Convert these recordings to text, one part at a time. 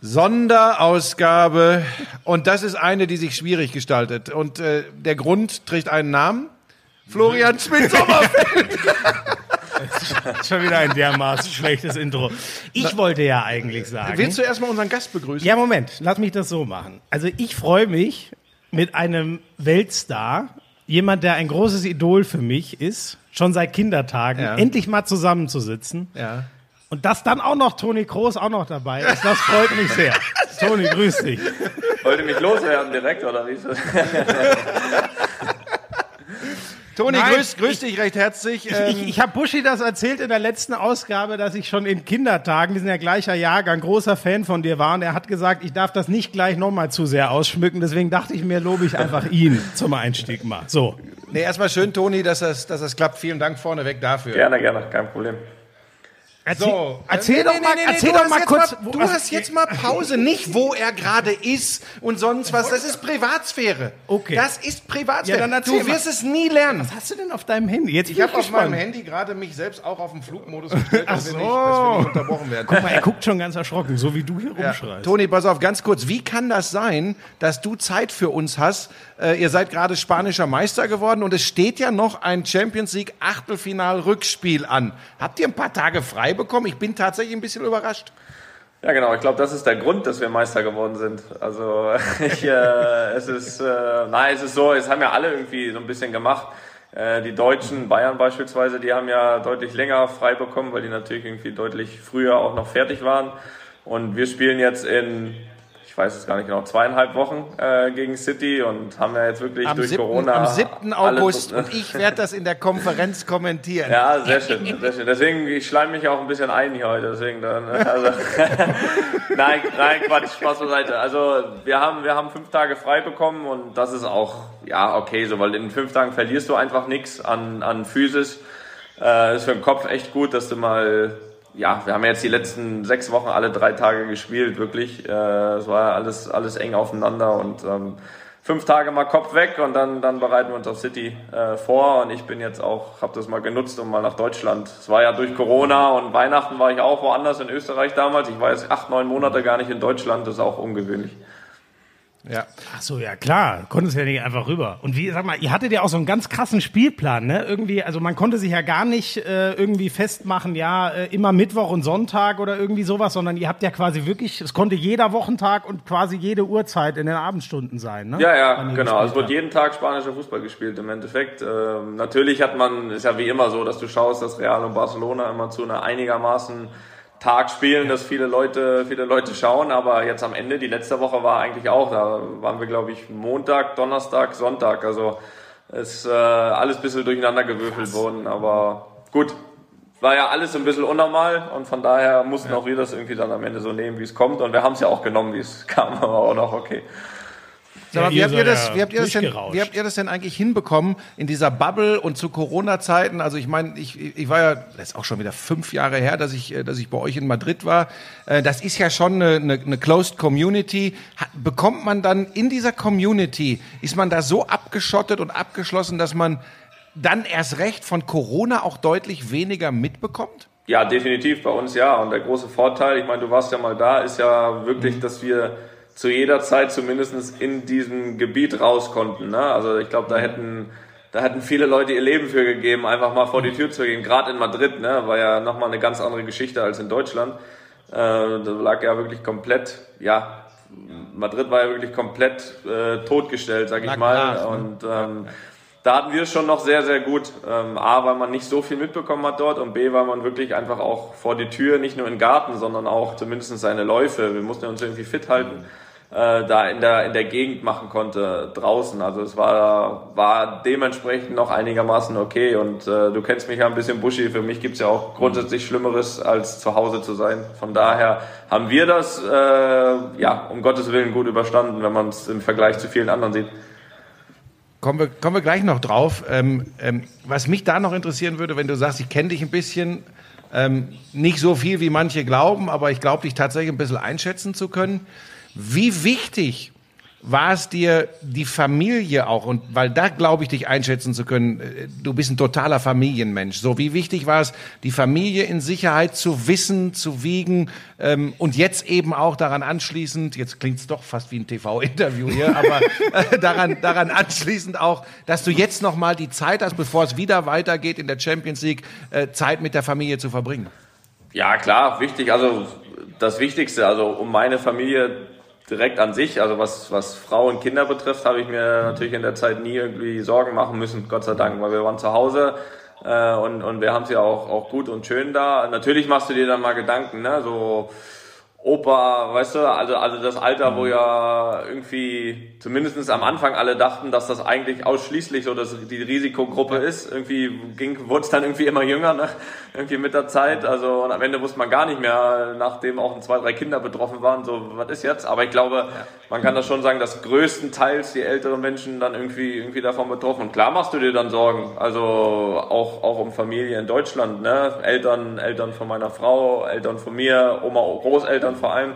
Sonderausgabe. Und das ist eine, die sich schwierig gestaltet. Und äh, der Grund trägt einen Namen. Florian Schmidt-Sommerfeld. Schon wieder ein dermaßen schlechtes Intro. Ich wollte ja eigentlich sagen. Willst du erstmal unseren Gast begrüßen? Ja, Moment, lass mich das so machen. Also ich freue mich mit einem Weltstar, jemand, der ein großes Idol für mich ist, schon seit Kindertagen, Ja. endlich mal zusammenzusitzen. Ja. Und dass dann auch noch Toni Kroos auch noch dabei ist, das freut mich sehr. Toni, grüß dich. Wollt ihr mich loswerden direkt, oder wie ist das? Toni, Nein, grüß, grüß dich recht herzlich. Ich, Ähm, ich habe Buschi das erzählt in der letzten Ausgabe, dass ich schon in Kindertagen, wir sind ja gleicher Jahrgang, großer Fan von dir war. Und er hat gesagt, ich darf das nicht gleich nochmal zu sehr ausschmücken. Deswegen dachte ich mir, lobe ich einfach ihn zum Einstieg mal. So. nee, erstmal schön, Toni, dass das, dass das klappt. Vielen Dank vorneweg dafür. Gerne, gerne, kein Problem. Erzähl, So, erzähl äh, doch nee, mal, nee, erzähl doch mal kurz. Mal, du was- hast jetzt mal Pause, nicht wo er gerade ist und sonst was. Das ist Privatsphäre. Okay. Das ist Privatsphäre. Ja, dann erzähl du mal. wirst es nie lernen. Was hast du denn auf deinem Handy? Jetzt Ich habe auf meinem Handy gerade mich selbst auch auf den Flugmodus gestellt, dass, wir so. nicht, dass wir nicht unterbrochen werden. Guck mal, er guckt schon ganz erschrocken, so wie du hier Ja. rumschreist. Toni, pass auf, ganz kurz. Wie kann das sein, dass du Zeit für uns hast? Äh, ihr seid gerade spanischer Meister geworden und es steht ja noch ein Champions League Achtelfinal-Rückspiel an. Habt ihr ein paar Tage frei bekommen? Ich bin tatsächlich ein bisschen überrascht. Ja, genau. Ich glaube, das ist der Grund, dass wir Meister geworden sind. Also ich, äh, es ist, äh, nein, es ist so, es haben ja alle irgendwie so ein bisschen gemacht. Äh, die Deutschen, Bayern beispielsweise, die haben ja deutlich länger frei bekommen, weil die natürlich irgendwie deutlich früher auch noch fertig waren. Und wir spielen jetzt in, weiß es gar nicht genau, zweieinhalb Wochen äh, gegen City und haben ja jetzt wirklich Am durch 7. Corona am 7. alles- August und ich werde das in der Konferenz kommentieren. Ja, sehr schön, sehr schön. Deswegen, ich schleim mich auch ein bisschen ein hier heute. Deswegen dann, also, nein, nein, Quatsch, Spaß beiseite. Also wir haben, wir haben fünf Tage frei bekommen und das ist auch, ja, okay, so, weil in fünf Tagen verlierst du einfach nichts an, an Physis. Äh, ist für den Kopf echt gut, dass du mal, ja, wir haben jetzt die letzten sechs Wochen alle drei Tage gespielt, wirklich. Äh, es war alles, alles eng aufeinander und ähm, fünf Tage mal Kopf weg und dann, dann bereiten wir uns auf City äh, vor und ich bin jetzt auch, habe das mal genutzt um mal nach Deutschland. Es war ja durch Corona und Weihnachten war ich auch woanders in Österreich damals. Ich war jetzt acht, neun Monate gar nicht in Deutschland, das ist auch ungewöhnlich. Ja. Ach so, ja klar, konntest ja nicht einfach rüber. Und wie, sag mal, ihr hattet ja auch so einen ganz krassen Spielplan, ne? Irgendwie, also man konnte sich ja gar nicht äh, irgendwie festmachen, ja, äh, immer Mittwoch und Sonntag oder irgendwie sowas, sondern ihr habt ja quasi wirklich, es konnte jeder Wochentag und quasi jede Uhrzeit in den Abendstunden sein, ne? Ja, ja, genau. Also es gespielt wird jeden Tag spanischer Fußball gespielt im Endeffekt. Ähm, natürlich hat man, ist ja wie immer so, dass du schaust, dass Real und Barcelona immer zu einer einigermaßen Tag spielen, dass viele Leute, viele Leute schauen, aber jetzt am Ende, die letzte Woche war eigentlich auch, da waren wir glaube ich Montag, Donnerstag, Sonntag, also ist äh, alles ein bisschen durcheinander gewürfelt worden, aber gut. War ja alles ein bisschen unnormal und von daher mussten auch wir das irgendwie dann am Ende so nehmen, wie es kommt. Und wir haben es ja auch genommen, wie es kam, aber auch noch okay. Sag mal, Ja, wie, habt ihr das, wie, habt ihr das denn, wie habt ihr das denn eigentlich hinbekommen in dieser Bubble und zu Corona-Zeiten? Also ich meine, ich, ich war ja, das ist auch schon wieder fünf Jahre her, dass ich, äh, dass ich bei euch in Madrid war. Äh, Das ist ja schon eine, eine, eine closed Community. Bekommt man dann in dieser Community, ist man da so abgeschottet und abgeschlossen, dass man dann erst recht von Corona auch deutlich weniger mitbekommt? Ja, definitiv bei uns ja. Und der große Vorteil, ich meine, du warst ja mal da, ist ja wirklich, dass wir zu jeder Zeit zumindest in diesem Gebiet raus konnten. Ne? Also ich glaube, da hätten, da hätten viele Leute ihr Leben für gegeben, einfach mal vor die Tür zu gehen. Gerade in Madrid, ne? war ja nochmal eine ganz andere Geschichte als in Deutschland. Äh, da lag ja wirklich komplett, ja, Madrid war ja wirklich komplett äh, totgestellt, sag ich mal. brach, ne? Und ähm, da hatten wir es schon noch sehr, sehr gut. Ähm, A, weil man nicht so viel mitbekommen hat dort und B, weil man wirklich einfach auch vor die Tür, nicht nur im Garten, sondern auch zumindest seine Läufe, wir mussten uns irgendwie fit halten, äh, da in der, in der Gegend machen konnte, draußen. Also es war, war dementsprechend noch einigermaßen okay und äh, du kennst mich ja ein bisschen bushy, für mich gibt's ja auch grundsätzlich Schlimmeres, als zu Hause zu sein. Von daher haben wir das, äh, ja, um Gottes Willen gut überstanden, wenn man es im Vergleich zu vielen anderen sieht. Kommen wir, kommen wir gleich noch drauf. Ähm, ähm, was mich da noch interessieren würde, wenn du sagst, ich kenne dich ein bisschen, ähm, nicht so viel wie manche glauben, aber ich glaube dich tatsächlich ein bisschen einschätzen zu können. Wie wichtig war es dir die Familie auch? Und weil da glaube ich, dich einschätzen zu können, äh, du bist ein totaler Familienmensch. So, wie wichtig war es, die Familie in Sicherheit zu wissen, zu wiegen ähm, und jetzt eben auch daran anschließend, jetzt klingt es doch fast wie ein TV-Interview hier, aber äh, daran, daran anschließend auch, dass du jetzt nochmal die Zeit hast, bevor es wieder weitergeht in der Champions League, äh, Zeit mit der Familie zu verbringen. Ja, klar, wichtig. Also das Wichtigste, also um meine Familie direkt an sich, also was, was Frau und Kinder betrifft, habe ich mir natürlich in der Zeit nie irgendwie Sorgen machen müssen, Gott sei Dank, weil wir waren zu Hause äh, und, und wir haben ja auch, auch gut und schön da. Natürlich machst du dir dann mal Gedanken, ne? so Opa, weißt du, also, also das Alter, wo ja irgendwie zumindestens am Anfang alle dachten, dass das eigentlich ausschließlich so dass die Risikogruppe ist. Irgendwie ging, wurde es dann irgendwie immer jünger, ne? irgendwie mit der Zeit. Also und am Ende wusste man gar nicht mehr, nachdem auch zwei, drei Kinder betroffen waren, so was ist jetzt. Aber ich glaube, man kann das schon sagen, dass größtenteils die älteren Menschen dann irgendwie irgendwie davon betroffen. Und klar machst du dir dann Sorgen. Also auch auch um Familie in Deutschland, ne? Eltern, Eltern von meiner Frau, Eltern von mir, Oma, Großeltern vor allem.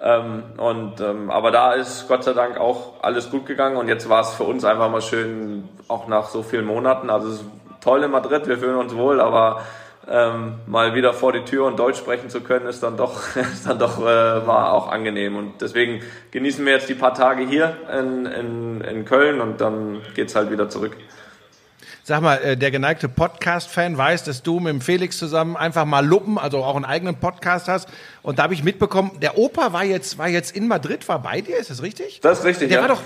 Ähm, und ähm, aber da ist Gott sei Dank auch alles gut gegangen und jetzt war es für uns einfach mal schön, auch nach so vielen Monaten. Also es ist toll in Madrid, wir fühlen uns wohl, aber ähm, mal wieder vor die Tür und Deutsch sprechen zu können, ist dann doch, ist dann doch äh, war auch angenehm. Und deswegen genießen wir jetzt die paar Tage hier in, in, in Köln und dann geht's halt wieder zurück. Sag mal, äh, der geneigte Podcast-Fan weiß, dass du mit dem Felix zusammen einfach mal Luppen, also auch einen eigenen Podcast hast. Und da habe ich mitbekommen, der Opa war jetzt, war jetzt in Madrid, war bei dir, ist das richtig? Das ist richtig, Der ja. war doch,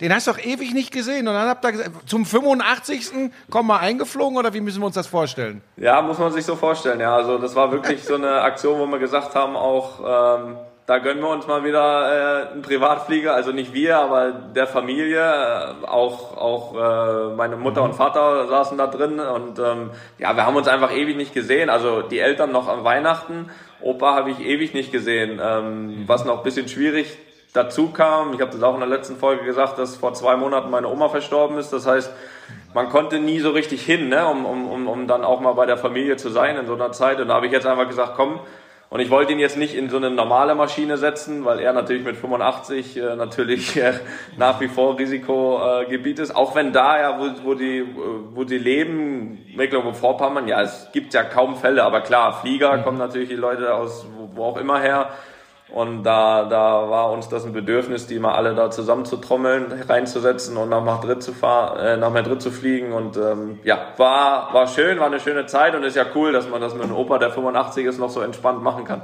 den hast du doch ewig nicht gesehen. Und dann habt ihr gesagt, zum 85. komm mal eingeflogen oder wie müssen wir uns das vorstellen? Ja, muss man sich so vorstellen. Ja, also das war wirklich so eine Aktion, wo wir gesagt haben, auch ähm, da gönnen wir uns mal wieder äh, einen Privatflieger. Also nicht wir, aber der Familie. Äh, auch auch äh, meine Mutter und Vater saßen da drin und ähm, ja, wir haben uns einfach ewig nicht gesehen. Also die Eltern noch am Weihnachten, Opa habe ich ewig nicht gesehen. Ähm, was noch ein bisschen schwierig dazu kam. Ich habe das auch in der letzten Folge gesagt, dass vor zwei Monaten meine Oma verstorben ist. Das heißt, man konnte nie so richtig hin, ne, um, um, um, um dann auch mal bei der Familie zu sein in so einer Zeit. Und da habe ich jetzt einfach gesagt, komm, und ich wollte ihn jetzt nicht in so eine normale Maschine setzen, weil er natürlich mit 85 äh, natürlich äh, nach wie vor Risikogebiet ist. Auch wenn da ja, wo, wo die, äh, wo die leben, Mecklenburg-Vorpommern, ja, es gibt ja kaum Fälle, aber klar, Flieger kommen natürlich die Leute aus wo, wo auch immer her. Und da, da war uns das ein Bedürfnis, die mal alle da zusammenzutrommeln, reinzusetzen und nach Madrid zu fahren, äh, nach Madrid zu fliegen. Und ähm, ja, war, war schön, war eine schöne Zeit und ist ja cool, dass man das mit einem Opa, der 85 ist, noch so entspannt machen kann.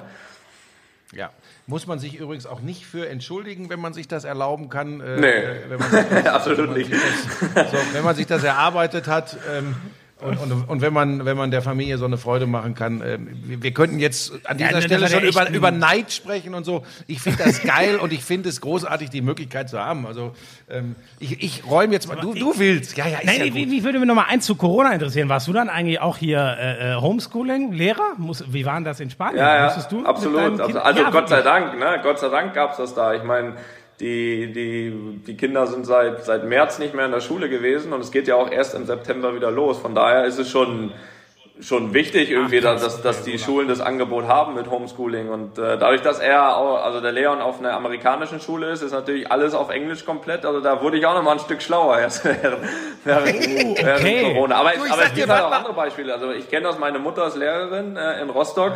Ja. Muss man sich übrigens auch nicht für entschuldigen, wenn man sich das erlauben kann. Äh, Nee. wenn man das, Absolut wenn man nicht. Das, so, wenn man sich das erarbeitet hat. Ähm, und, und, und wenn man wenn man der Familie so eine Freude machen kann, ähm, wir, wir könnten jetzt an dieser Ja, das Stelle schon ja über, über Neid sprechen und so. Ich finde das geil und ich finde es großartig, die Möglichkeit zu haben. Also ähm, ich, ich räume jetzt mal. Du, du willst, ja ja, ist Nein, ja wie, gut. wie würde mir noch mal eins zu Corona interessieren? Warst du dann eigentlich auch hier äh, äh, Homeschooling, Lehrer? Muss, wie war denn das in Spanien? Ja, ja, du absolut. deinem Also, also Ja, Gott sei. Dank, ne? Gott sei Dank gab's das da. Ich meine, die, die, die Kinder sind seit, seit März nicht mehr in der Schule gewesen und es geht ja auch erst im September wieder los. Von daher ist es schon, schon wichtig irgendwie, dass, dass, dass die Schulen das Angebot haben mit Homeschooling. Und äh, dadurch, dass er, auch, also der Leon auf einer amerikanischen Schule ist, ist natürlich alles auf Englisch komplett. Also da wurde ich auch noch mal ein Stück schlauer jetzt während, während, während okay. Corona. Aber, Du, ich aber es gibt halt auch andere Beispiele. Also ich kenne das, meine Mutter ist Lehrerin äh, in Rostock.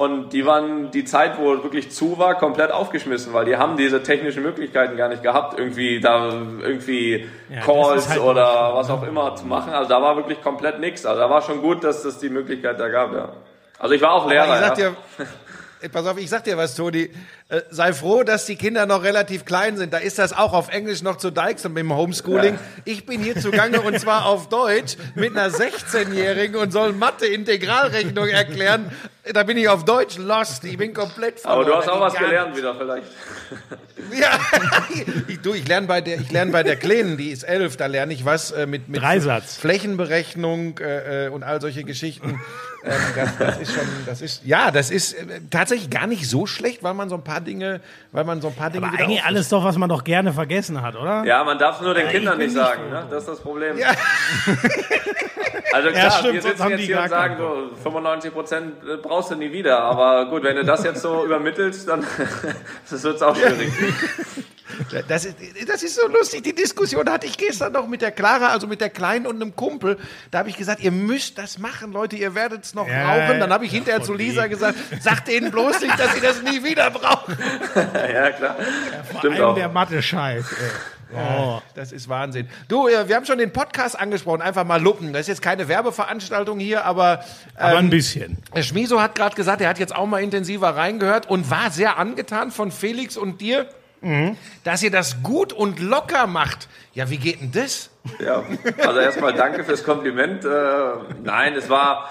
Und die waren die Zeit, wo es wirklich zu war, komplett aufgeschmissen, weil die haben diese technischen Möglichkeiten gar nicht gehabt, irgendwie da irgendwie Ja, das Calls halt oder was auch immer zu machen. Also da war wirklich komplett nichts. Also da war schon gut, dass es die Möglichkeit da gab, ja. Also ich war auch Lehrer. Aber ich sag ja. dir, pass auf, ich sag dir was, Toni. Äh, sei froh, dass die Kinder noch relativ klein sind. Da ist das auch auf Englisch noch zu deichseln mit dem Homeschooling. Ich bin hier zugange und zwar auf Deutsch mit einer 16-Jährigen und soll Mathe-Integralrechnung erklären. Da bin ich auf Deutsch lost. Ich bin komplett Aber du hast verloren. auch was gelernt wieder vielleicht. Ja, ich, du, ich lerne bei der, ich lerne bei der Kleinen, die ist elf, da lerne ich was äh, mit, mit Dreisatz. Flächenberechnung äh, äh, und all solche Geschichten. Ähm, das, das ist schon, das ist, ja, das ist äh, tatsächlich gar nicht so schlecht, weil man so ein paar Dinge, weil man so ein paar Dinge Aber eigentlich alles doch, was man doch gerne vergessen hat, oder? Ja, man darf es nur den Kindern bin nicht nicht sagen, so. ne? Das ist das Problem. Ja. Also klar, stimmt, wir sitzen jetzt hier und sagen, so 95 Prozent brauchst du nie wieder. Aber gut, wenn du das jetzt so übermittelst, dann das wird's auch schwierig. Das ist, das ist so lustig. Die Diskussion hatte ich gestern noch mit der Clara, also mit der Kleinen und einem Kumpel. Da habe ich gesagt, ihr müsst das machen, Leute, ihr werdet es noch Ja, brauchen. Dann habe ich ja, hinterher zu Lisa wegen. gesagt, sagt denen bloß nicht, dass sie das nie wieder brauchen. ja, klar. Vor Stimmt allem auch. der Mathe-Scheiß. Oh. Das ist Wahnsinn. Du, äh, wir haben schon den Podcast angesprochen, einfach mal lupen. Das ist jetzt keine Werbeveranstaltung hier, aber Aber ähm, ein bisschen. Herr Schmiso hat gerade gesagt, er hat jetzt auch mal intensiver reingehört und war sehr angetan von Felix und dir, dass ihr das gut und locker macht. Ja, wie geht denn das? Ja, also erstmal danke fürs Kompliment. Äh, nein, es war,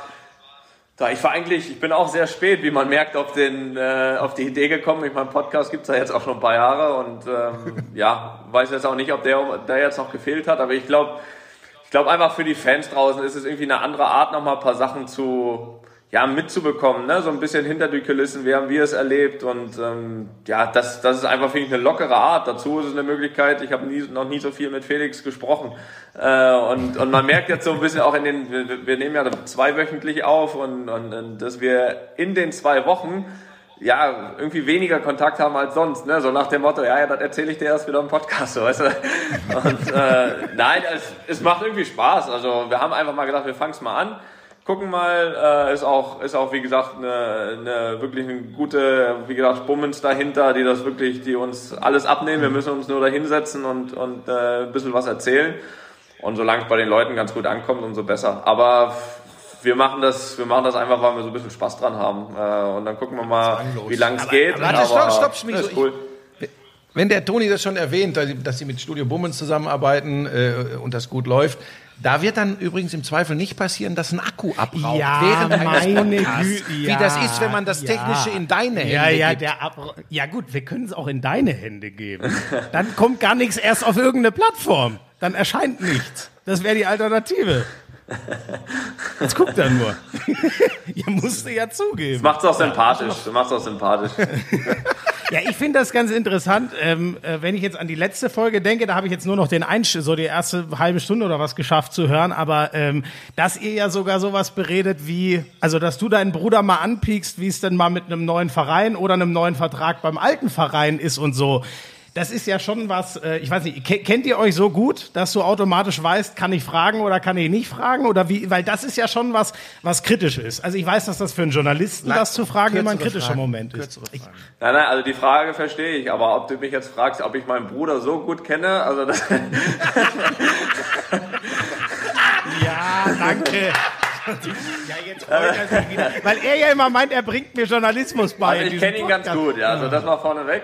da ich war eigentlich, ich bin auch sehr spät, wie man merkt, auf, den, äh, auf die Idee gekommen. Ich meine, Podcast gibt's ja jetzt auch schon ein paar Jahre und ähm, ja, weiß jetzt auch nicht, ob der, der jetzt noch gefehlt hat, aber ich glaube, ich glaube einfach für die Fans draußen ist es irgendwie eine andere Art, nochmal ein paar Sachen zu, ja, mitzubekommen, ne? so ein bisschen hinter die Kulissen, wie haben wir es erlebt und ähm, ja, das, das ist einfach, finde ich, eine lockere Art. Dazu ist es eine Möglichkeit, ich habe nie, noch nie so viel mit Felix gesprochen äh, und, und man merkt jetzt so ein bisschen auch in den, wir, wir nehmen ja zweiwöchentlich auf und, und, und dass wir in den zwei Wochen ja, irgendwie weniger Kontakt haben als sonst, ne? So nach dem Motto, ja, ja, das erzähle ich dir erst wieder im Podcast, so, weißt du? Und äh, nein, es, es macht irgendwie Spaß. Also wir haben einfach mal gedacht, wir fangen es mal an, gucken mal. Äh, ist auch, ist auch wie gesagt eine, eine wirklich eine gute, wie gesagt, Bummens dahinter, die das wirklich, die uns alles abnehmen. Wir müssen uns nur da hinsetzen und und äh, ein bisschen was erzählen. Und solange es bei den Leuten ganz gut ankommt, umso besser. Aber wir machen das, wir machen das einfach, weil wir so ein bisschen Spaß dran haben. Äh, und dann gucken wir mal, wie lang es geht. warte, stopp, stopp, Schmizo, das ist cool. Wenn der Toni das schon erwähnt, dass sie- dass sie mit Studio Bummens zusammenarbeiten äh, und das gut läuft, da wird dann übrigens im Zweifel nicht passieren, dass ein Akku abraucht Ja, während meine. Güte, Wie ja, das ist, wenn man das Technische ja. in deine Hände Ja, ja, gibt. der ja gut, wir können es auch in deine Hände geben. Dann kommt gar nichts erst auf irgendeine Plattform. Dann erscheint nichts. Das wäre die Alternative. Jetzt guckt er nur. Ihr musste ja zugeben. Macht's auch sympathisch. Du machst auch sympathisch. Ja, ich finde das ganz interessant. Ähm, äh, wenn ich jetzt an die letzte Folge denke, da habe ich jetzt nur noch den Einsch so die erste halbe Stunde oder was geschafft zu hören. Aber ähm, dass ihr ja sogar sowas beredet wie, also dass du deinen Bruder mal anpiekst, wie es denn mal mit einem neuen Verein oder einem neuen Vertrag beim alten Verein ist und so. Das ist ja schon was, äh, ich weiß nicht, ke- kennt ihr euch so gut, dass du automatisch weißt, kann ich fragen oder kann ich nicht fragen? Oder wie, weil das ist ja schon was, was kritisch ist. Also ich weiß, dass das für einen Journalisten, das zu fragen, immer ein kritischer Fragen, Moment ist. Ich. Nein, nein, also die Frage verstehe ich, aber ob du mich jetzt fragst, ob ich meinen Bruder so gut kenne, also das, Ja, danke. Ja, jetzt freut er sich wieder. Weil er ja immer meint, er bringt mir Journalismus bei. also ich kenne ihn ganz gut, ja, also das mal vorneweg.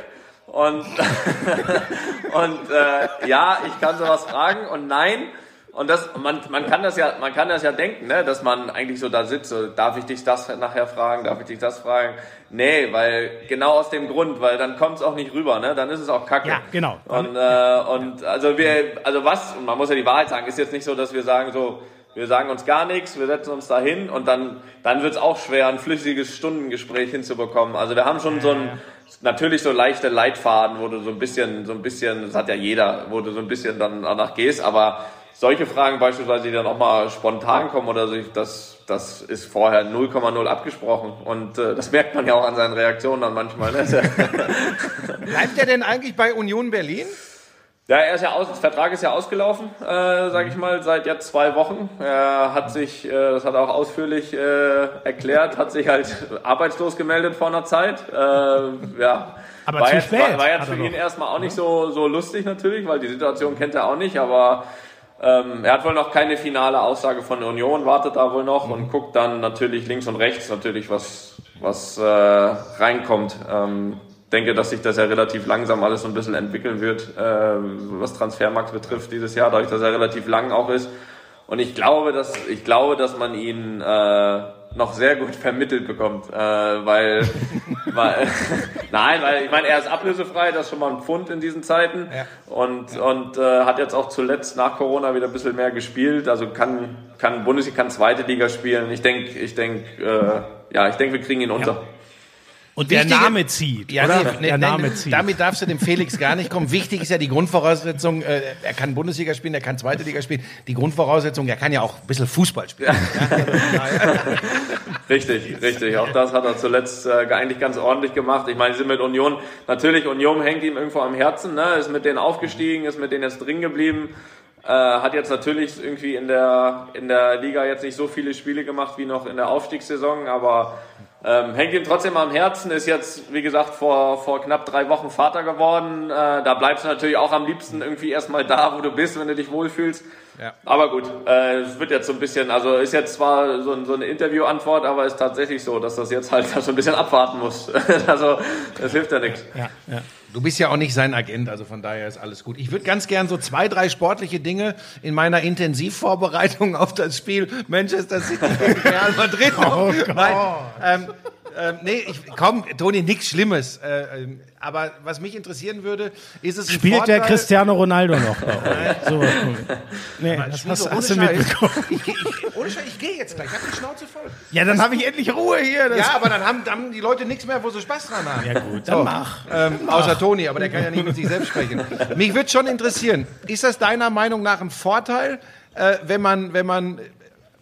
Und, und äh, ja, ich kann sowas fragen und nein. Und das, man, man kann das ja, man kann das ja denken, ne, dass man eigentlich so da sitzt, so, darf ich dich das nachher fragen, darf ich dich das fragen? Nee, weil, genau aus dem Grund, weil dann kommt es auch nicht rüber, ne, dann ist es auch kacke. Ja, genau. Und, äh, und also wir, also was, und man muss ja die Wahrheit sagen, ist jetzt nicht so, dass wir sagen so, wir sagen uns gar nichts, wir setzen uns da hin und dann, dann wird es auch schwer, ein flüssiges Stundengespräch hinzubekommen. Also wir haben schon so ein, natürlich so leichte Leitfaden, wo du so ein bisschen, so ein bisschen, das hat ja jeder, wo du so ein bisschen dann danach gehst, aber solche Fragen beispielsweise, die dann auch mal spontan kommen oder so, das, das ist vorher 0,0 abgesprochen und äh, das merkt man ja auch an seinen Reaktionen dann manchmal. Ne? Bleibt er denn eigentlich bei Union Berlin? Ja, er ist ja aus, das Vertrag ist ja ausgelaufen, äh, sage ich mal, seit jetzt zwei Wochen. Er hat sich, äh, das hat er auch ausführlich äh, erklärt, hat sich halt arbeitslos gemeldet vor einer Zeit. Äh, ja, Aber war zu jetzt, spät, War, war jetzt für ihn erstmal auch nicht so, so lustig natürlich, weil die Situation kennt er auch nicht, aber ähm, er hat wohl noch keine finale Aussage von der Union, wartet da wohl noch und guckt dann natürlich links und rechts natürlich, was, was äh, reinkommt. Ähm, denke, dass sich das ja relativ langsam alles so ein bisschen entwickeln wird, äh, was Transfermarkt betrifft dieses Jahr, dadurch, dass er relativ lang auch ist. Und ich glaube, dass ich glaube, dass man ihn äh, noch sehr gut vermittelt bekommt, äh, weil, weil nein, weil ich meine, er ist ablösefrei, das ist schon mal ein Pfund in diesen Zeiten Ja. und und äh, hat jetzt auch zuletzt nach Corona wieder ein bisschen mehr gespielt, also kann kann Bundesliga, kann zweite Liga spielen. Ich denke, ich denke, äh, ja, ich denke, wir kriegen ihn unter. Und der Wichtige- Name zieht. Ja, oder? nee, nee, der Name nee, zieht. Damit darfst du dem Felix gar nicht kommen. Wichtig ist ja die Grundvoraussetzung, äh, er kann Bundesliga spielen, er kann zweite Liga spielen. Die Grundvoraussetzung, er kann ja auch ein bisschen Fußball spielen. Richtig, richtig. Auch das hat er zuletzt äh, eigentlich ganz ordentlich gemacht. Ich meine, sie sind mit Union, natürlich, Union hängt ihm irgendwo am Herzen, ne? ist mit denen aufgestiegen, ist mit denen jetzt drin geblieben. Äh, hat jetzt natürlich irgendwie in der, in der Liga jetzt nicht so viele Spiele gemacht wie noch in der Aufstiegssaison, aber ähm, hängt ihm trotzdem am Herzen, ist jetzt, wie gesagt, vor, vor knapp drei Wochen Vater geworden. Äh, da bleibst du natürlich auch am liebsten irgendwie erstmal da, wo du bist, wenn du dich wohlfühlst. Ja. Aber gut, äh, es wird jetzt so ein bisschen, also ist jetzt zwar so, ein- so eine Interviewantwort, aber ist tatsächlich so, dass das jetzt halt so ein bisschen abwarten muss. also, das hilft ja nichts. ja, ja. Du bist ja auch nicht sein Agent, also von daher ist alles gut. Ich würde ganz gern so zwei, drei sportliche Dinge in meiner Intensivvorbereitung auf das Spiel Manchester City gegen Real Madrid. Oh Gott. Nein, ähm, ähm, nee, ich, komm, Toni, nichts Schlimmes. Äh, ähm, aber was mich interessieren würde, ist es Spielt Vorteil, der Cristiano Ronaldo noch kommt. Nee, das hast, so hast du mitbekommen. Ich, ich, ohne Scheiß, ich gehe jetzt gleich, ich habe die Schnauze voll. Ja, dann habe ich endlich Ruhe hier. Das Ja, aber dann haben, haben die Leute nichts mehr, wo sie Spaß dran haben. ja gut, dann mach. Ähm, außer Toni, aber der kann ja nicht mit sich selbst sprechen. Mich würde schon interessieren, ist das deiner Meinung nach ein Vorteil, äh, wenn man, wenn man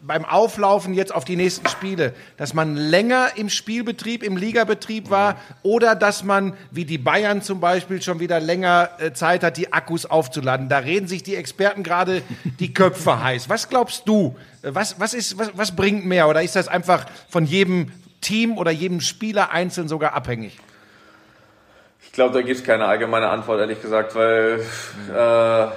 beim Auflaufen jetzt auf die nächsten Spiele, dass man länger im Spielbetrieb, im Ligabetrieb war oder dass man, wie die Bayern zum Beispiel, schon wieder länger äh, Zeit hat, die Akkus aufzuladen. Da reden sich die Experten gerade die Köpfe heiß. Was glaubst du? Was, was, ist, was, was bringt mehr? Oder ist das einfach von jedem Team oder jedem Spieler einzeln sogar abhängig? Ich glaube, da gibt es keine allgemeine Antwort, ehrlich gesagt, weil äh,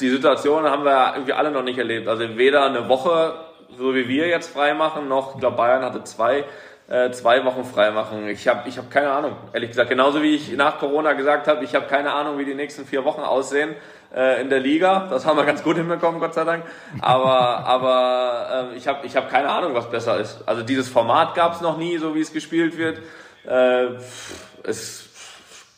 die Situation haben wir irgendwie alle noch nicht erlebt. Also weder eine Woche, so wie wir jetzt freimachen, noch, ich glaube, Bayern hatte zwei, äh, zwei Wochen freimachen. Ich habe ich hab keine Ahnung, ehrlich gesagt. Genauso wie ich nach Corona gesagt habe, ich habe keine Ahnung, wie die nächsten vier Wochen aussehen äh, in der Liga. Das haben wir ganz gut hinbekommen, Gott sei Dank. Aber, aber äh, ich habe ich hab keine Ahnung, was besser ist. Also dieses Format gab es noch nie, so wie es gespielt wird. Äh, es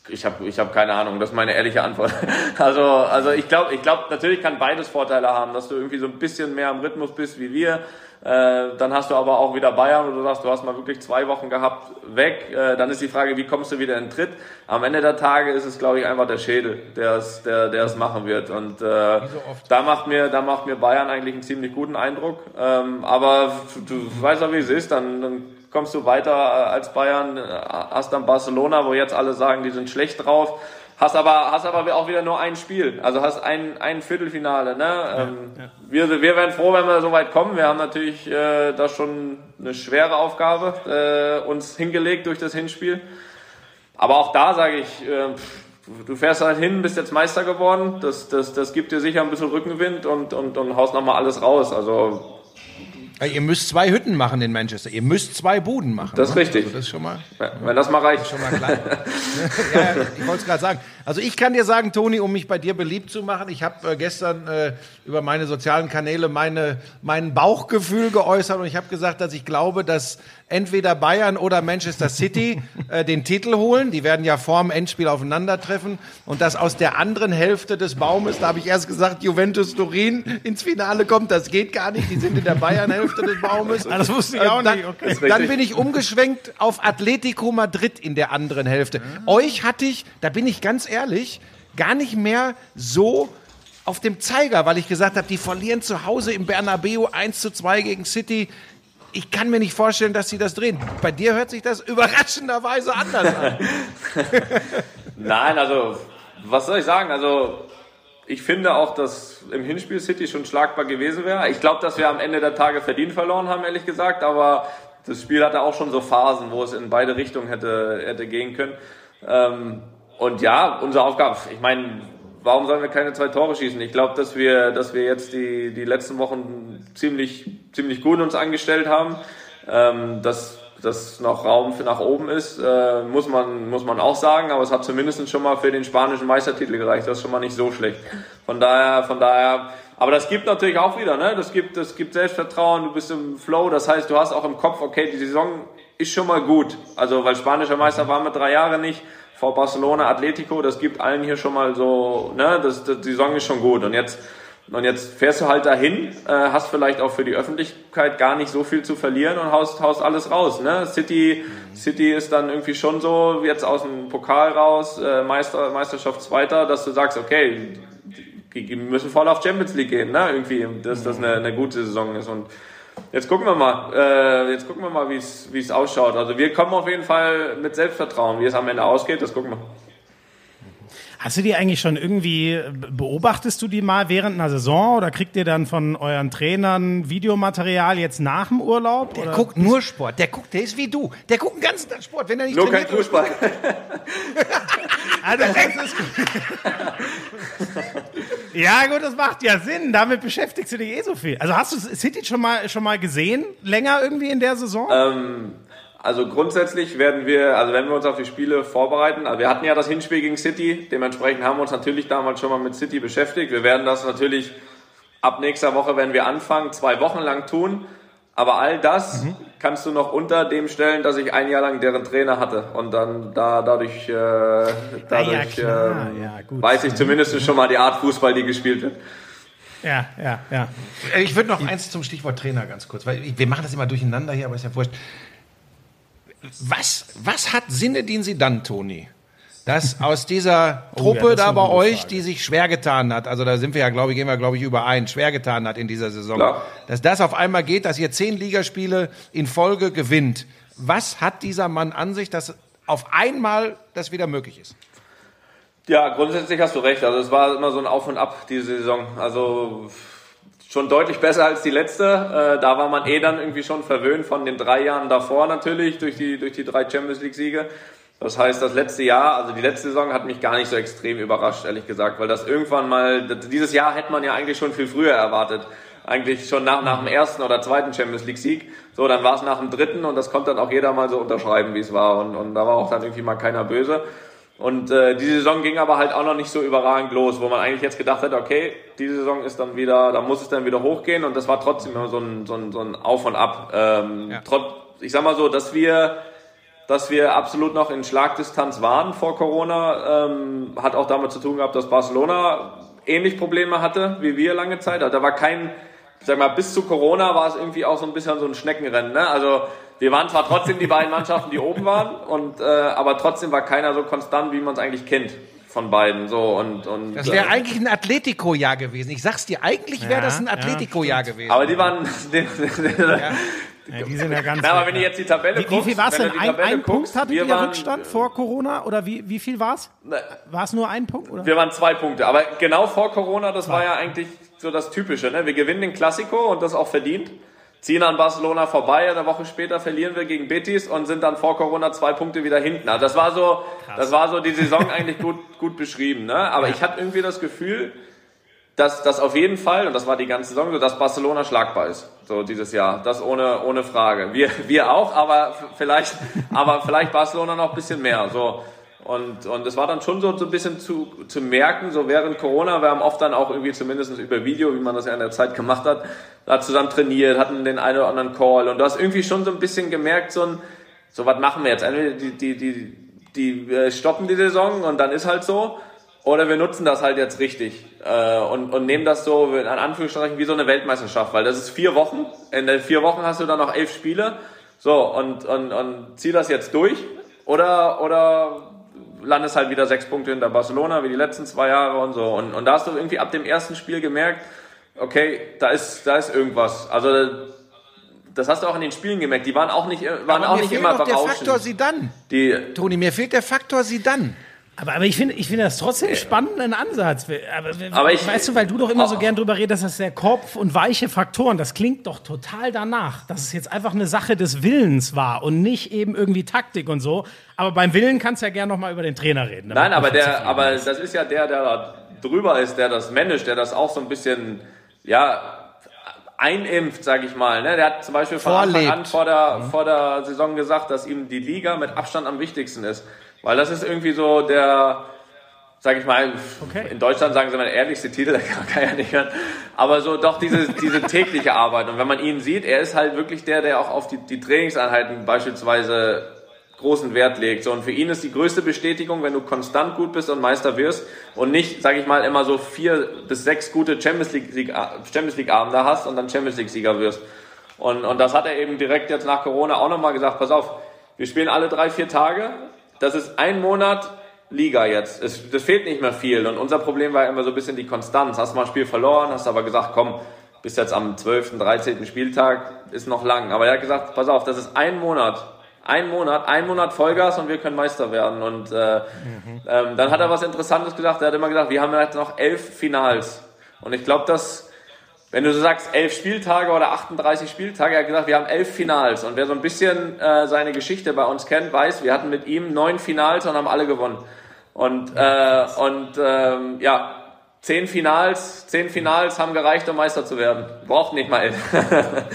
ich habe ich hab keine Ahnung, das ist meine ehrliche Antwort. Also, also ich glaube, ich glaub, natürlich kann beides Vorteile haben, dass du irgendwie so ein bisschen mehr am Rhythmus bist wie wir. Äh, dann hast du aber auch wieder Bayern, wo du sagst, du hast mal wirklich zwei Wochen gehabt, weg. Äh, dann ist die Frage, wie kommst du wieder in den Tritt? Am Ende der Tage ist es, glaube ich, einfach der Schädel, der es, der, der es machen wird. Und äh, da macht mir, da macht mir Bayern eigentlich einen ziemlich guten Eindruck. Ähm, aber du, du weißt ja, wie es ist. Dann, dann kommst du weiter äh, als Bayern, äh, hast dann Barcelona, wo jetzt alle sagen, die sind schlecht drauf. Hast aber, hast aber auch wieder nur ein Spiel. Also hast ein, ein Viertelfinale. Ne? ähm, Wir, wir wären froh, wenn wir so weit kommen. Wir haben natürlich äh, da schon eine schwere Aufgabe äh, uns hingelegt durch das Hinspiel. Aber auch da sage ich, äh, du fährst halt hin, bist jetzt Meister geworden. Das, das, das gibt dir sicher ein bisschen Rückenwind und, und, und haust nochmal alles raus. Also Ja, ihr müsst zwei Hütten machen in Manchester. Ihr müsst zwei Buden machen. Das ist ne? richtig. Also das ist schon mal, wenn das mal reicht. schon mal klein. ja, ja, ich wollte es gerade sagen. Also ich kann dir sagen, Toni, um mich bei dir beliebt zu machen, ich habe äh, gestern äh, über meine sozialen Kanäle meine, mein Bauchgefühl geäußert und ich habe gesagt, dass ich glaube, dass entweder Bayern oder Manchester City äh, den Titel holen. Die werden ja vorm Endspiel aufeinandertreffen und dass aus der anderen Hälfte des Baumes, da habe ich erst gesagt, Juventus Turin ins Finale kommt. Das geht gar nicht. Die sind in der Bayern-Hälfte des Baumes. Ah, das wusste ich auch dann, nicht, okay. Dann bin ich umgeschwenkt auf Atletico Madrid in der anderen Hälfte. Euch hatte ich, da bin ich ganz ehrlich, gar nicht mehr so auf dem Zeiger, weil ich gesagt habe, die verlieren zu Hause im Bernabeu 1 zu 2 gegen City. Ich kann mir nicht vorstellen, dass sie das drehen. Bei dir hört sich das überraschenderweise anders an. Nein, also, was soll ich sagen? Also, ich finde auch, dass im Hinspiel City schon schlagbar gewesen wäre. Ich glaube, dass wir am Ende der Tage verdient verloren haben, ehrlich gesagt, aber das Spiel hatte auch schon so Phasen, wo es in beide Richtungen hätte, hätte gehen können. Ähm, und ja, unsere Aufgabe, ich meine, warum sollen wir keine zwei Tore schießen? Ich glaube, dass wir, dass wir jetzt die, die letzten Wochen ziemlich, ziemlich gut uns angestellt haben. Ähm, dass, dass noch Raum für nach oben ist, äh, muss, man, muss man auch sagen, aber es hat zumindest schon mal für den spanischen Meistertitel gereicht. Das ist schon mal nicht so schlecht. Von daher, von daher, aber das gibt natürlich auch wieder, ne? Das gibt, das gibt Selbstvertrauen, du bist im Flow, das heißt, du hast auch im Kopf, okay, die Saison ist schon mal gut. Also, weil spanischer Meister waren wir drei Jahre nicht, vor Barcelona, Atletico, das gibt allen hier schon mal so, ne? Das, das, die Saison ist schon gut. Und jetzt, Und jetzt fährst du halt dahin, äh, hast vielleicht auch für die Öffentlichkeit gar nicht so viel zu verlieren und haust, haust alles raus. Ne? City, City ist dann irgendwie schon so, jetzt aus dem Pokal raus, äh, Meister, Meisterschaft Zweiter, dass du sagst, okay, die müssen voll auf Champions League gehen, ne? Irgendwie, dass das eine, eine gute Saison ist. Und jetzt gucken wir mal, äh, jetzt gucken wir mal, wie es ausschaut. Also wir kommen auf jeden Fall mit Selbstvertrauen. Wie es am Ende ausgeht, das gucken wir. Hast du die eigentlich schon irgendwie, beobachtest du die mal während einer Saison oder kriegt ihr dann von euren Trainern Videomaterial jetzt nach dem Urlaub? Der oder? guckt nur Sport. Der guckt, der ist wie du. Der guckt den ganzen Tag Sport. Wenn er nicht Nur kein trainiert, Fußball. Also, das ist gut. ja, gut, das macht ja Sinn. Damit beschäftigst du dich eh so viel. Also hast du City schon mal, schon mal gesehen? Länger irgendwie in der Saison? Ähm, also grundsätzlich werden wir, also wenn wir uns auf die Spiele vorbereiten, also wir hatten ja das Hinspiel gegen City, dementsprechend haben wir uns natürlich damals schon mal mit City beschäftigt. Wir werden das natürlich ab nächster Woche, wenn wir anfangen, zwei Wochen lang tun. Aber all das Mhm. kannst du noch unter dem stellen, dass ich ein Jahr lang deren Trainer hatte. Und dann da dadurch, äh, dadurch klar. ähm, Ja, weiß ich zumindest schon mal die Art Fußball, die gespielt wird. ja, ja, ja. Ich würde noch eins zum Stichwort Trainer ganz kurz, weil wir machen das immer durcheinander hier, aber ist ja wurscht. Was, was hat Sinedin sie dann, Toni? Dass aus dieser Oh ja, Truppe das ist da bei euch, Frage. die sich schwer getan hat, also da sind wir ja, glaube ich, gehen wir, glaube ich, überein, schwer getan hat in dieser Saison, Klar. dass das auf einmal geht, dass ihr zehn Ligaspiele in Folge gewinnt. Was hat dieser Mann an sich, dass auf einmal das wieder möglich ist? Ja, grundsätzlich hast du recht. Also es war immer so ein Auf und Ab diese Saison. Also schon deutlich besser als die letzte. Äh, da war man eh dann irgendwie schon verwöhnt von den drei Jahren davor natürlich durch die durch die drei Champions League Siege. Das heißt, das letzte Jahr, also die letzte Saison hat mich gar nicht so extrem überrascht, ehrlich gesagt, weil das irgendwann mal, dieses Jahr hätte man ja eigentlich schon viel früher erwartet. Eigentlich schon nach, nach dem ersten oder zweiten Champions League Sieg. So, dann war es nach dem dritten und das konnte dann auch jeder mal so unterschreiben, wie es war. Und, und da war auch dann irgendwie mal keiner böse. Und äh, die Saison ging aber halt auch noch nicht so überragend los, wo man eigentlich jetzt gedacht hat, okay, diese Saison ist dann wieder, da muss es dann wieder hochgehen und das war trotzdem immer so ein, so ein, so ein Auf und Ab. Ähm, Ja. trotz, ich sag mal so, dass wir, dass wir absolut noch in Schlagdistanz waren vor Corona, ähm, hat auch damit zu tun gehabt, dass Barcelona ähnlich Probleme hatte wie wir lange Zeit. Also da war kein, ich sag mal, bis zu Corona war es irgendwie auch so ein bisschen so ein Schneckenrennen. Ne? Also wir waren zwar trotzdem die beiden Mannschaften, die oben waren, und äh, aber trotzdem war keiner so konstant, wie man es eigentlich kennt von beiden. So und und Das wäre äh, eigentlich ein Atletico-Jahr gewesen. Ich sag's dir, eigentlich wäre Ja, das ein ja, Atletico-Jahr gewesen. aber die waren. ja die sind ja ganz Na, aber wenn du ja. jetzt die Tabelle Wie, wie guckst, viel war es denn? die Ein, ein Punkt guckst, wir ihr waren- Rückstand vor Corona? Oder wie, wie viel war es? War es nur ein Punkt? Oder? Wir waren zwei Punkte, aber genau vor Corona, das war ja eigentlich so das Typische. Ne? Wir gewinnen den Klassiko und das auch verdient, ziehen an Barcelona vorbei, eine Woche später verlieren wir gegen Betis und sind dann vor Corona zwei Punkte wieder hinten. Also das war so, das war so die Saison eigentlich gut, gut beschrieben. Ne? Aber ich hatte irgendwie das Gefühl, dass das auf jeden Fall, und das war die ganze Saison so, dass Barcelona schlagbar ist, so dieses Jahr. Das ohne, ohne Frage. Wir, wir auch, aber vielleicht, aber vielleicht Barcelona noch ein bisschen mehr, so. Und, und es war dann schon so, so ein bisschen zu, zu merken, so während Corona, wir haben oft dann auch irgendwie zumindest über Video, wie man das ja in der Zeit gemacht hat, da zusammen trainiert, hatten den einen oder anderen Call und du hast irgendwie schon so ein bisschen gemerkt, so ein, so was machen wir jetzt? Entweder die, die, die, die äh, stoppen die Saison und dann ist halt so, oder wir nutzen das halt jetzt richtig äh, und, und nehmen das so in Anführungsstrichen wie so eine Weltmeisterschaft, weil das ist vier Wochen. In den vier Wochen hast du dann noch elf Spiele. So, und, und, und zieh das jetzt durch oder, oder landest halt wieder sechs Punkte hinter Barcelona wie die letzten zwei Jahre und so. Und, und da hast du irgendwie ab dem ersten Spiel gemerkt, okay, da ist, da ist irgendwas. Also das hast du auch in den Spielen gemerkt. Die waren auch nicht, waren Aber auch mir nicht fehlt immer noch der Faktor berauschend. Sidan. Die, Toni, mir fehlt der Faktor Sidan. Aber, aber ich finde ich finde das trotzdem spannend, ein Ansatz. Aber, Aber ich- weißt du, weil du doch immer so Oh. gern drüber redest, dass das der Kopf und weiche Faktoren, das klingt doch total danach, dass es jetzt einfach eine Sache des Willens war und nicht eben irgendwie Taktik und so. Aber beim Willen kannst du ja gern noch mal über den Trainer reden. Nein, aber der, aber das ist ja der, der da drüber ist, der das managt, der das auch so ein bisschen, ja, einimpft, sag ich mal. Ne? Der hat zum Beispiel von Anfang an vor der, vor der Saison gesagt, dass ihm die Liga mit Abstand am wichtigsten ist. Weil das ist irgendwie so der, sag ich mal, Okay. in Deutschland sagen sie mal ehrlichste Titel, der kann ja nicht hören. Aber so doch diese, diese tägliche Arbeit. Und wenn man ihn sieht, er ist halt wirklich der, der auch auf die, die Trainingseinheiten beispielsweise großen Wert legt. So, und für ihn ist die größte Bestätigung, wenn du konstant gut bist und Meister wirst und nicht, sage ich mal, immer so vier bis sechs gute Champions League, Champions League Abende hast und dann Champions League Sieger wirst. Und, und das hat er eben direkt jetzt nach Corona auch nochmal gesagt, pass auf, wir spielen alle drei, vier Tage, das ist ein Monat Liga jetzt. Es, das fehlt nicht mehr viel. Und unser Problem war immer so ein bisschen die Konstanz. Hast mal ein Spiel verloren, hast aber gesagt, komm, bis jetzt am 12., 13. Spieltag ist noch lang. Aber er hat gesagt, pass auf, das ist ein Monat. Ein Monat, ein Monat Vollgas und wir können Meister werden. Und äh, mhm. ähm, dann hat er was Interessantes gesagt. Er hat immer gesagt, wir haben jetzt noch elf Finals. Und ich glaube, dass wenn du so sagst, elf Spieltage oder 38 Spieltage, er hat gesagt, wir haben elf Finals. Und wer so ein bisschen äh, seine Geschichte bei uns kennt, weiß, wir hatten mit ihm neun Finals und haben alle gewonnen. Und, äh, und ähm, ja, zehn Finals, zehn Finals haben gereicht, um Meister zu werden. Braucht nicht mal elf.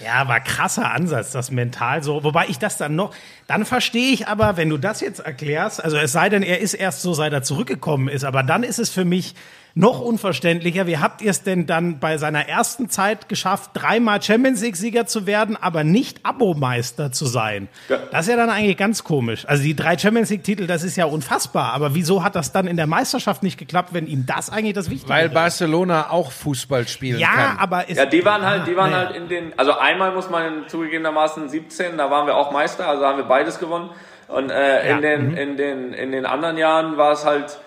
Ja, war krasser Ansatz, das mental so. Wobei ich das dann noch, dann verstehe ich aber, wenn du das jetzt erklärst, also es sei denn, er ist erst so, seit er zurückgekommen ist, aber dann ist es für mich noch unverständlicher, wie habt ihr es denn dann bei seiner ersten Zeit geschafft, dreimal Champions League-Sieger zu werden, aber nicht Abomeister zu sein? Ja. Das ist ja dann eigentlich ganz komisch. Also die drei Champions League-Titel, das ist ja unfassbar, aber wieso hat das dann in der Meisterschaft nicht geklappt, wenn ihm das eigentlich das Wichtigste ist? Weil Barcelona auch Fußball spielen ja, kann. Ja, aber ja, die waren halt, die waren nee. halt in den, also einmal muss man zugegebenermaßen 17, da waren wir auch Meister, also haben wir beides gewonnen. Und äh, ja. in, den, mhm. in, den, in den anderen Jahren war es halt,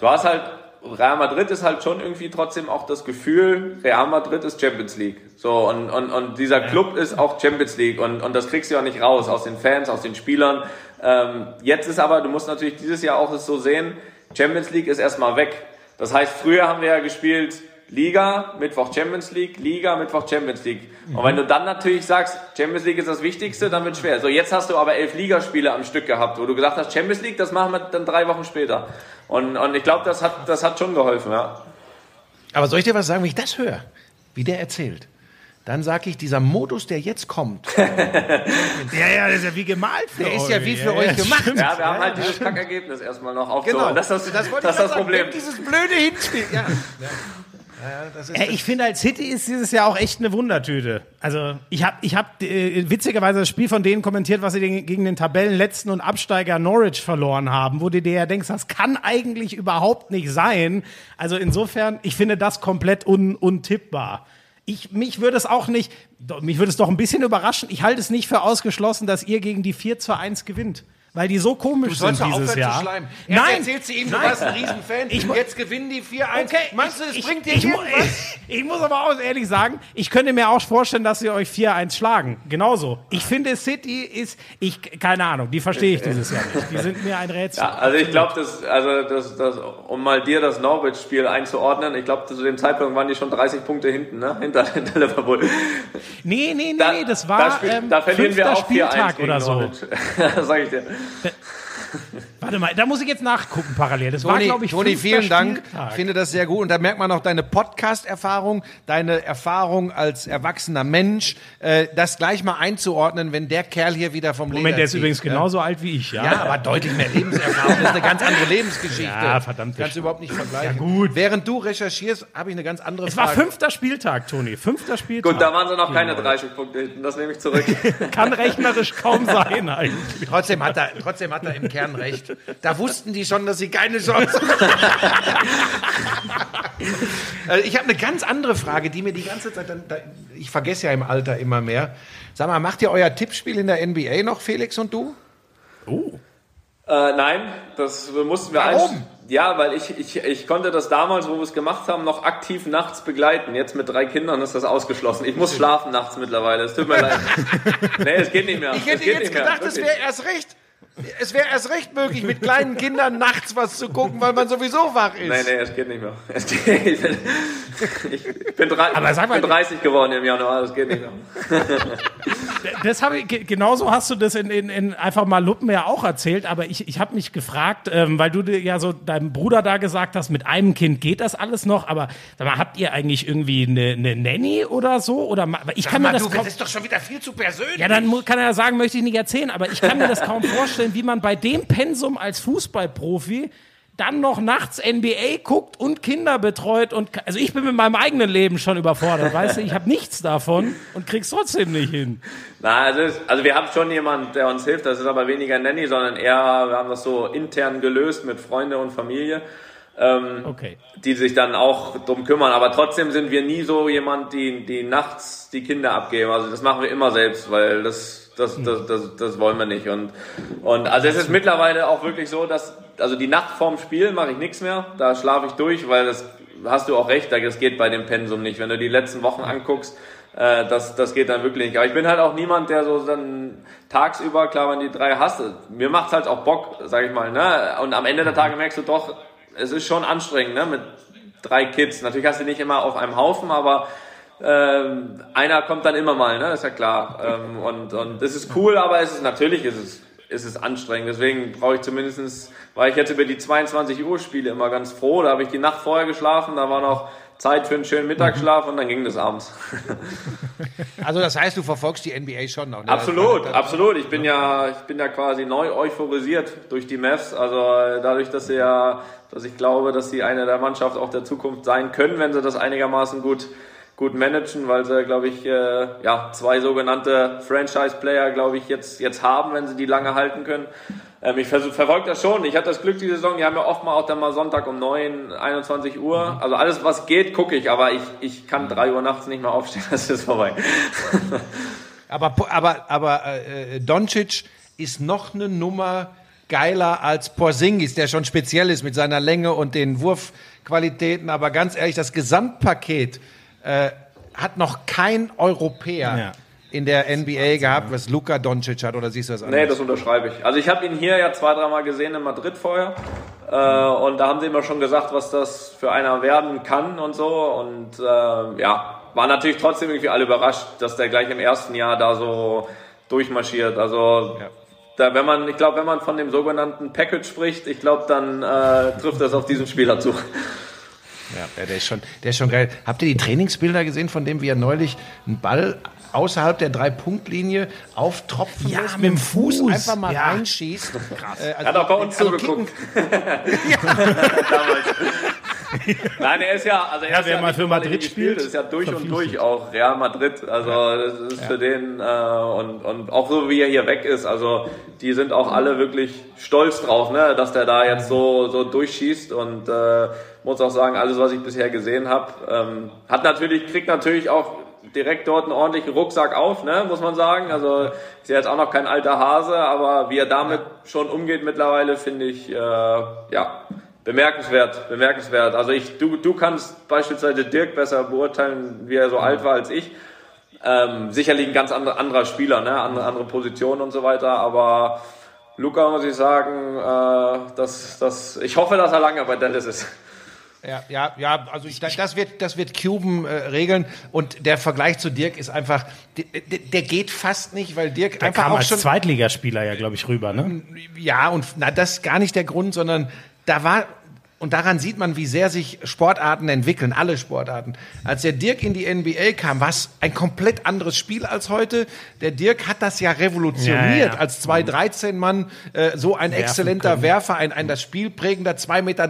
du hast halt Real Madrid ist halt schon irgendwie trotzdem auch das Gefühl, Real Madrid ist Champions League. So, und, und, und dieser Club ist auch Champions League und, und das kriegst du ja nicht raus aus den Fans, aus den Spielern. Ähm, jetzt ist aber, du musst natürlich dieses Jahr auch es so sehen, Champions League ist erstmal weg. Das heißt, früher haben wir ja gespielt Liga, Mittwoch Champions League, Liga, Mittwoch Champions League. Und wenn du dann natürlich sagst, Champions League ist das Wichtigste, dann wird es schwer. So, jetzt hast du aber elf Ligaspiele am Stück gehabt, wo du gesagt hast, Champions League, das machen wir dann drei Wochen später. Und, und ich glaube, das hat, das hat schon geholfen, ja. Aber soll ich dir was sagen, wenn ich das höre, wie der erzählt? Dann sage ich, dieser Modus, der jetzt kommt. ja, ja, der ist ja wie gemalt für Der ist ja wie für ja, euch gemacht. Ja, wir haben halt dieses Kackergebnis erstmal noch aufzuholen. Genau. Das, das, das, das ist das Problem. Dieses blöde Hinspiel. Ja. ja. Ich finde, als City ist dieses Jahr auch echt eine Wundertüte. Also ich habe ich hab, äh, witzigerweise das Spiel von denen kommentiert, was sie den, gegen den Tabellenletzten und Absteiger Norwich verloren haben, wo du dir ja denkst, das kann eigentlich überhaupt nicht sein. Also insofern, ich finde das komplett un, untippbar. Ich, mich würde es auch nicht, mich würde es doch ein bisschen überraschen. Ich halte es nicht für ausgeschlossen, dass ihr gegen die 4 zu 1 gewinnt weil die so komisch sind dieses Jahr. Erst nein, erzählst du ihm, du warst ein Riesenfan. Ich, jetzt gewinnen die 4-1. Okay, Meinst du, das ich, bringt dir ich, irgendwas? Ich, ich, muss aber auch ehrlich sagen, ich könnte mir auch vorstellen, dass sie euch 4-1 schlagen. Genauso. Ich finde, City ist, ich, keine Ahnung, die verstehe ich dieses Jahr nicht. Die sind mir ein Rätsel. Ja, also ich glaube, das, also das, das, um mal dir das Norwich-Spiel einzuordnen, ich glaube, zu dem Zeitpunkt waren die schon 30 Punkte hinten, ne? hinter, hinter Liverpool. Nee, nee, nee, da, nee, das war da, spiel, ähm, da verlieren wir auch Spieltag oder so. sag ich dir. 对 Warte mal, da muss ich jetzt nachgucken parallel. Das Toni, war, glaube ich, Toni, vielen Dank. Ich finde das sehr gut. Und da merkt man auch deine Podcast-Erfahrung, deine Erfahrung als erwachsener Mensch, äh, das gleich mal einzuordnen, wenn der Kerl hier wieder vom Moment, Leder der ist zieht, übrigens ja? genauso alt wie ich, ja? Ja, aber deutlich mehr Lebenserfahrung. Das ist eine ganz andere Lebensgeschichte. Ja, verdammt. Kannst du überhaupt nicht vergleichen. Ja, gut. Während du recherchierst, habe ich eine ganz andere es Frage. Es war fünfter Spieltag, Toni. Fünfter Spieltag. Gut, da waren sie noch keine 30 Punkte hinten. Das nehme ich zurück. Kann rechnerisch kaum sein eigentlich. Trotzdem hat er, trotzdem hat er im Kern recht. Da wussten die schon, dass sie keine Chance haben. ich habe eine ganz andere Frage, die mir die ganze Zeit, dann, ich vergesse ja im Alter immer mehr. Sag mal, macht ihr euer Tippspiel in der NBA noch, Felix und du? Oh. Äh, nein, das mussten wir Warum? Ja, weil ich, ich, ich konnte das damals, wo wir es gemacht haben, noch aktiv nachts begleiten. Jetzt mit drei Kindern ist das ausgeschlossen. Ich muss schlafen nachts mittlerweile. Es tut mir leid. nee, es geht nicht mehr. Ich hätte jetzt gedacht, es wäre erst recht es wäre erst recht möglich, mit kleinen Kindern nachts was zu gucken, weil man sowieso wach ist. Nein, nein, es geht nicht mehr. Es geht, ich bin, drei, Aber sag mal, bin 30 geworden im Januar, das geht nicht mehr. Das habe ich, genauso hast du das in, in, in einfach mal Luppen ja auch erzählt, aber ich, ich habe mich gefragt, ähm, weil du dir ja so deinem Bruder da gesagt hast, mit einem Kind geht das alles noch, aber sag mal, habt ihr eigentlich irgendwie eine, eine Nanny oder so? Oder ich sag kann mal, mir das du, kaum, das ist doch schon wieder viel zu persönlich. Ja, dann kann er ja sagen, möchte ich nicht erzählen, aber ich kann mir das kaum vorstellen, wie man bei dem Pensum als Fußballprofi dann noch nachts NBA guckt und Kinder betreut und also ich bin mit meinem eigenen Leben schon überfordert, weißt du, ich habe nichts davon und krieg's trotzdem nicht hin. Na, also, ist, also wir haben schon jemanden, der uns hilft, das ist aber weniger Nanny, sondern eher, wir haben das so intern gelöst mit Freunde und Familie. Ähm, okay. die sich dann auch drum kümmern. Aber trotzdem sind wir nie so jemand, die, die nachts die Kinder abgeben. Also das machen wir immer selbst, weil das, das, das, das, das wollen wir nicht. Und, und also es ist mittlerweile auch wirklich so, dass also die Nacht vorm Spiel mache ich nichts mehr. Da schlafe ich durch, weil das hast du auch recht, das geht bei dem Pensum nicht. Wenn du die letzten Wochen anguckst, äh, das, das geht dann wirklich nicht. Aber ich bin halt auch niemand, der so dann tagsüber, klar, wenn die drei hast, mir macht's halt auch Bock, sag ich mal. Ne? Und am Ende der Tage merkst du doch, es ist schon anstrengend, ne? Mit drei Kids. Natürlich hast du nicht immer auf einem Haufen, aber ähm, einer kommt dann immer mal, ne? Ist ja klar. Ähm, und, und das ist cool, aber es ist natürlich ist es, ist es anstrengend. Deswegen brauche ich zumindestens war ich jetzt über die 22 Uhr Spiele immer ganz froh. Da habe ich die Nacht vorher geschlafen, da war noch Zeit für einen schönen Mittagsschlaf und dann ging das abends. Also das heißt, du verfolgst die NBA schon noch. Ne? Absolut, absolut. Ich bin ja, ich bin ja quasi neu euphorisiert durch die Mavs. Also dadurch, dass sie ja, dass ich glaube, dass sie eine der Mannschaften auch der Zukunft sein können, wenn sie das einigermaßen gut gut managen, weil sie, glaube ich, äh, ja zwei sogenannte Franchise-Player, glaube ich, jetzt jetzt haben, wenn sie die lange halten können. Ähm, ich verfolge das schon. Ich hatte das Glück, die Saison, die haben ja oft mal auch dann mal Sonntag um 9, 21 Uhr. Also alles, was geht, gucke ich, aber ich, ich kann 3 Uhr nachts nicht mehr aufstehen, das ist vorbei. aber aber, aber äh, Doncic ist noch eine Nummer geiler als Porzingis, der schon speziell ist mit seiner Länge und den Wurfqualitäten. Aber ganz ehrlich, das Gesamtpaket äh, hat noch kein Europäer. Ja in der NBA gehabt, was Luka Doncic hat, oder siehst du das anders? Nee, das unterschreibe ich. Also ich habe ihn hier ja zwei, dreimal gesehen in Madrid vorher. Äh, und da haben sie immer schon gesagt, was das für einer werden kann und so. Und äh, ja, war natürlich trotzdem irgendwie alle überrascht, dass der gleich im ersten Jahr da so durchmarschiert. Also ja. da, wenn man, ich glaube, wenn man von dem sogenannten Package spricht, ich glaube, dann äh, trifft das auf diesen Spieler zu. Ja, der ist schon, der ist schon geil. Habt ihr die Trainingsbilder gesehen, von dem wir neulich einen Ball außerhalb der Drei-Punkt-Linie auftropfen ja, lässt, mit dem Fuß, Fuß einfach mal ja. reinschießt. Krass. Äh, also, Hat auch bei uns also zugeguckt. Nein, er ist ja, also er ja, ist ja mal für Madrid spielt, das ist ja durch und durch auch Real Madrid. Also das ist ja. für den äh, und und auch so wie er hier weg ist. Also die sind auch alle wirklich stolz drauf, ne, dass der da jetzt so so durchschießt und äh, muss auch sagen, alles was ich bisher gesehen habe, ähm, hat natürlich kriegt natürlich auch direkt dort einen ordentlichen Rucksack auf, ne, muss man sagen. Also ist ja jetzt auch noch kein alter Hase, aber wie er damit schon umgeht mittlerweile, finde ich, äh, ja, bemerkenswert, bemerkenswert. Also ich, du, du kannst beispielsweise Dirk besser beurteilen, wie er so alt war als ich. Ähm, sicherlich ein ganz anderer, anderer Spieler, ne, andere, andere Position und so weiter, aber Luca muss ich sagen, äh, dass, dass, ich hoffe, dass er lange bei Dallas ist. Ja, ja, ja, also ich, das wird, das wird Cuban äh, regeln und der Vergleich zu Dirk ist einfach, der, der geht fast nicht, weil Dirk der einfach kam auch als schon Zweitligaspieler ja, glaube ich, rüber, ne? Ja, und na, das ist gar nicht der Grund, sondern da war und daran sieht man, wie sehr sich Sportarten entwickeln, alle Sportarten. Als der Dirk in die NBA kam, war es ein komplett anderes Spiel als heute. Der Dirk hat das ja revolutioniert, ja, ja. als 2-13-Mann, äh, so ein Werfen exzellenter können. Werfer, ein, ein das Spiel prägender 2,13 Meter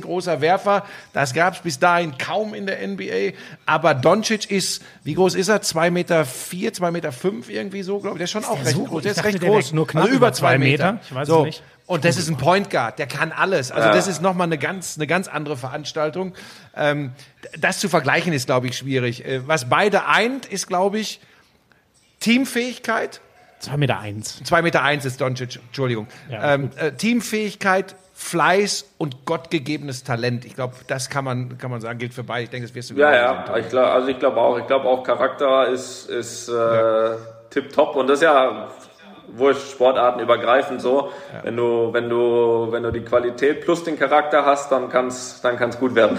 großer Werfer. Das gab es bis dahin kaum in der NBA. Aber Doncic ist, wie groß ist er? 2,4 Meter, 4, 2,5 Meter fünf irgendwie so, glaube ich. Der ist schon ist auch recht so groß. Der ist recht groß. Nur knapp also über zwei Meter. Meter. Ich weiß so. es nicht. Und das ist ein Point Guard, der kann alles. Also das ist nochmal eine ganz, eine ganz andere Veranstaltung. Ähm, das zu vergleichen ist, glaube ich, schwierig. Äh, was beide eint, ist, glaube ich, Teamfähigkeit. Zwei Meter eins. Zwei Meter eins ist Doncic, Entschuldigung. Ja, ähm, äh, Teamfähigkeit, Fleiß und gottgegebenes Talent. Ich glaube, das kann man, kann man sagen, gilt für beide. Ich denke, das wirst du Ja, ja, ich glaub, also ich glaube auch. Ich glaube auch Charakter ist, ist äh, ja. tipptopp und das ist ja wurscht, Sportarten übergreifend so. Ja. Wenn du, wenn du, wenn du die Qualität plus den Charakter hast, dann kann es dann kann's gut werden.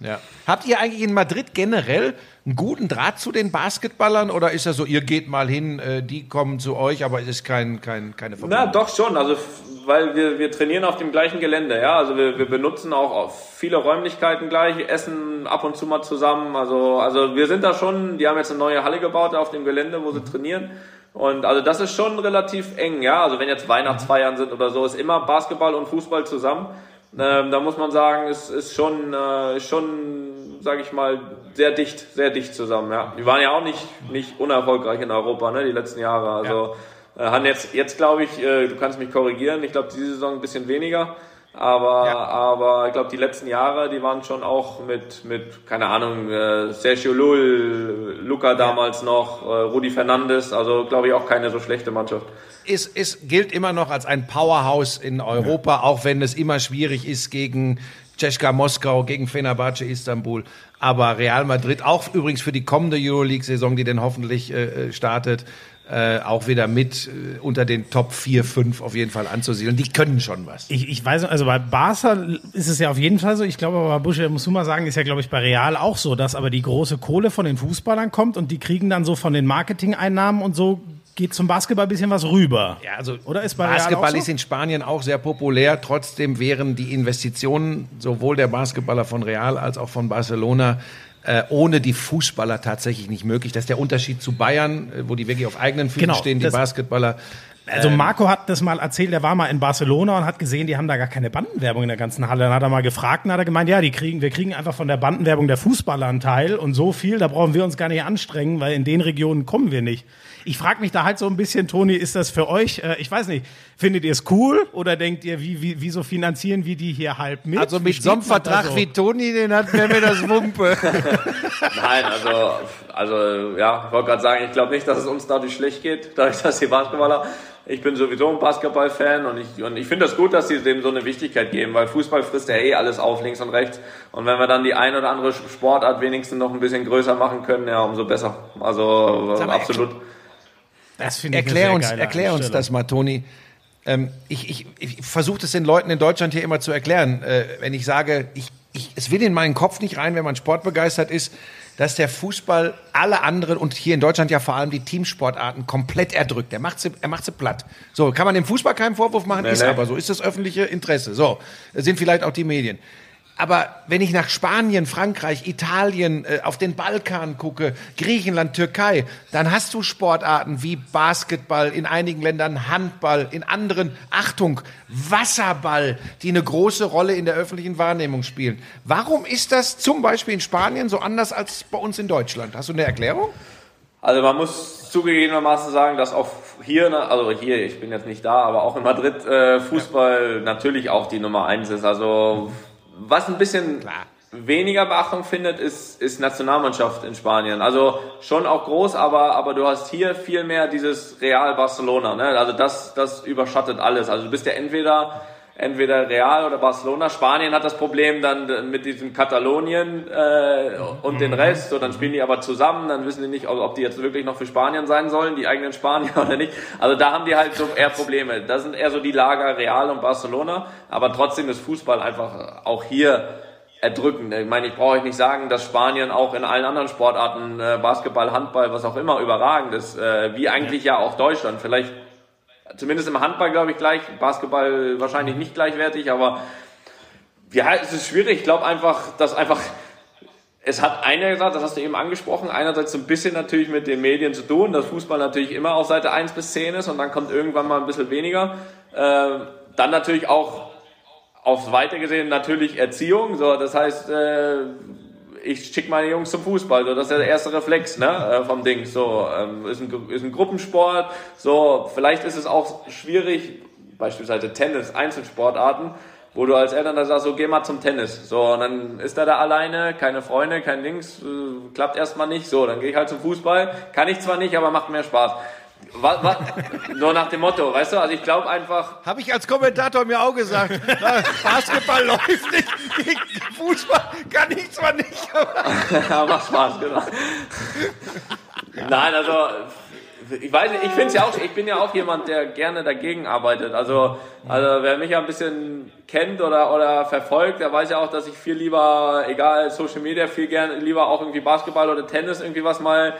Ja. Habt ihr eigentlich in Madrid generell einen guten Draht zu den Basketballern oder ist das so, ihr geht mal hin, äh, die kommen zu euch, aber es ist kein, kein, keine Verbindung? Na, doch schon. Also, weil wir, wir trainieren auf dem gleichen Gelände, ja. Also wir, wir benutzen auch viele Räumlichkeiten gleich, essen ab und zu mal zusammen. Also, also wir sind da schon, die haben jetzt eine neue Halle gebaut auf dem Gelände, wo sie trainieren. Und also das ist schon relativ eng, ja. Also wenn jetzt Weihnachtsfeiern sind oder so, ist immer Basketball und Fußball zusammen. Ähm, da muss man sagen, es ist schon, äh, schon, sage ich mal, sehr dicht, sehr dicht zusammen. Ja, die waren ja auch nicht nicht unerfolgreich in Europa, ne, die letzten Jahre. Also ja. äh, haben jetzt jetzt glaube ich, äh, du kannst mich korrigieren. Ich glaube diese Saison ein bisschen weniger. Aber, ja. aber ich glaube, die letzten Jahre, die waren schon auch mit, mit keine Ahnung, äh, Sergio Lull, Luca damals noch, äh, Rudi Fernandes, also glaube ich auch keine so schlechte Mannschaft. Es, es gilt immer noch als ein Powerhouse in Europa, ja. auch wenn es immer schwierig ist gegen Czeska Moskau, gegen Fenerbahce Istanbul. Aber Real Madrid, auch übrigens für die kommende Euroleague-Saison, die denn hoffentlich äh, äh startet, äh, auch wieder mit äh, unter den Top 4, 5 auf jeden Fall anzusiedeln. Die können schon was. Ich, ich weiß, also bei Barca ist es ja auf jeden Fall so. Ich glaube, aber Busche muss mal sagen, ist ja, glaube ich, bei Real auch so, dass aber die große Kohle von den Fußballern kommt und die kriegen dann so von den Marketing-Einnahmen und so geht zum Basketball ein bisschen was rüber. Ja, also oder ist bei Basketball so? ist in Spanien auch sehr populär. Trotzdem wären die Investitionen sowohl der Basketballer von Real als auch von Barcelona äh, ohne die Fußballer tatsächlich nicht möglich. Das ist der Unterschied zu Bayern, äh, wo die wirklich auf eigenen Füßen genau, stehen, die Basketballer. Also ähm, Marco hat das mal erzählt, er war mal in Barcelona und hat gesehen, die haben da gar keine Bandenwerbung in der ganzen Halle. Dann hat er mal gefragt und hat er gemeint, ja, die kriegen, wir kriegen einfach von der Bandenwerbung der Fußballer einen Teil und so viel, da brauchen wir uns gar nicht anstrengen, weil in den Regionen kommen wir nicht. Ich frage mich da halt so ein bisschen, Toni, ist das für euch, äh, ich weiß nicht, findet ihr es cool oder denkt ihr, wie, wie, wieso finanzieren wir die hier halb mit? Also mit so einem Vertrag so? wie Toni, den hat wäre mir das Wumpe. Nein, also, also ja, ich wollte gerade sagen, ich glaube nicht, dass es uns dadurch schlecht geht, dadurch, dass die Basketballer ich bin sowieso ein Basketball-Fan und ich, und ich finde das gut, dass sie dem so eine Wichtigkeit geben, weil Fußball frisst ja eh alles auf, links und rechts. Und wenn wir dann die ein oder andere Sportart wenigstens noch ein bisschen größer machen können, ja, umso besser. Also absolut. Das finde ich erklär uns, Erklär uns das mal, Toni. Ähm, ich ich, ich versuche das den Leuten in Deutschland hier immer zu erklären. Äh, wenn ich sage, ich, ich, es will in meinen Kopf nicht rein, wenn man sportbegeistert ist, dass der Fußball alle anderen und hier in Deutschland ja vor allem die Teamsportarten komplett erdrückt. Er macht sie, er macht sie platt. So, kann man dem Fußball keinen Vorwurf machen, nee, ist nee. aber so, ist das öffentliche Interesse. So, sind vielleicht auch die Medien. Aber wenn ich nach Spanien, Frankreich, Italien, äh, auf den Balkan gucke, Griechenland, Türkei, dann hast du Sportarten wie Basketball, in einigen Ländern Handball, in anderen, Achtung, Wasserball, die eine große Rolle in der öffentlichen Wahrnehmung spielen. Warum ist das zum Beispiel in Spanien so anders als bei uns in Deutschland? Hast du eine Erklärung? Also man muss zugegebenermaßen sagen, dass auch hier, also hier, ich bin jetzt nicht da, aber auch in Madrid äh, Fußball ja. natürlich auch die Nummer eins ist. Also was ein bisschen Klar. weniger Beachtung findet, ist, ist Nationalmannschaft in Spanien. Also schon auch groß, aber, aber du hast hier viel mehr dieses Real Barcelona. Ne? Also das, das überschattet alles. Also du bist ja entweder entweder Real oder Barcelona. Spanien hat das Problem dann mit diesem Katalonien äh, und den mhm. Rest. So, dann spielen die aber zusammen, dann wissen die nicht, ob die jetzt wirklich noch für Spanien sein sollen, die eigenen Spanier oder nicht. Also da haben die halt so eher Probleme. Da sind eher so die Lager Real und Barcelona, aber trotzdem ist Fußball einfach auch hier erdrückend. Ich meine, ich brauche euch nicht sagen, dass Spanien auch in allen anderen Sportarten, äh, Basketball, Handball, was auch immer, überragend ist, äh, wie eigentlich ja auch Deutschland. Vielleicht Zumindest im Handball, glaube ich, gleich. Basketball wahrscheinlich nicht gleichwertig, aber ja, es ist schwierig. Ich glaube einfach, dass einfach, es hat einer gesagt, das hast du eben angesprochen, einerseits so ein bisschen natürlich mit den Medien zu tun, dass Fußball natürlich immer auf Seite 1 bis 10 ist und dann kommt irgendwann mal ein bisschen weniger. Äh, dann natürlich auch aufs Weite gesehen natürlich Erziehung. So, das heißt, äh, ich schicke meine Jungs zum Fußball, so das ist der erste Reflex ne, äh, vom Ding. So ähm, ist, ein, ist ein Gruppensport. So vielleicht ist es auch schwierig, beispielsweise Tennis, Einzelsportarten, wo du als Eltern da sagst, so geh mal zum Tennis. So und dann ist er da alleine, keine Freunde, kein Dings, äh, klappt erstmal nicht. So dann gehe ich halt zum Fußball, kann ich zwar nicht, aber macht mehr Spaß. Was, was, nur nach dem Motto, weißt du? Also ich glaube einfach. Habe ich als Kommentator mir auch gesagt. Basketball läuft nicht, Fußball kann ich zwar nicht, aber. macht Spaß, genau. Nein, also ich weiß nicht, ich finde ja auch, ich bin ja auch jemand, der gerne dagegen arbeitet. Also, also wer mich ja ein bisschen kennt oder, oder verfolgt, der weiß ja auch, dass ich viel lieber, egal Social Media, viel gerne lieber auch irgendwie Basketball oder Tennis irgendwie was mal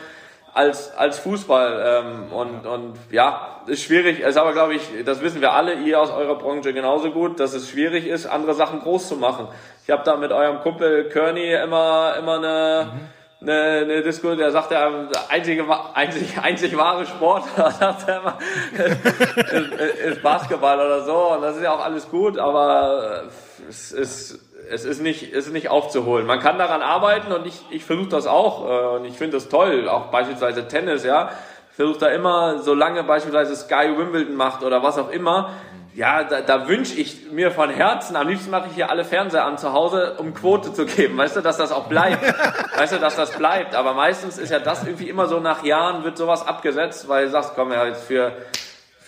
als, als Fußball. Ähm, und, und ja, ist schwierig. Ist aber, glaube ich, das wissen wir alle, ihr aus eurer Branche genauso gut, dass es schwierig ist, andere Sachen groß zu machen. Ich habe da mit eurem Kumpel Kearney immer, immer eine, mhm. eine, eine Diskussion, der sagt ja, einzige, einzig, einzig wahre Sport, sagt er immer, ist, ist Basketball oder so. Und das ist ja auch alles gut, aber es ist, es ist nicht, es ist nicht aufzuholen. Man kann daran arbeiten und ich, ich versuche das auch äh, und ich finde das toll. Auch beispielsweise Tennis, ja. Ich versuche da immer, solange beispielsweise Sky Wimbledon macht oder was auch immer, ja, da, da wünsche ich mir von Herzen, am liebsten mache ich hier alle Fernseher an zu Hause, um Quote zu geben, weißt du, dass das auch bleibt. weißt du, dass das bleibt. Aber meistens ist ja das irgendwie immer so, nach Jahren wird sowas abgesetzt, weil du sagst, komm ja, jetzt für,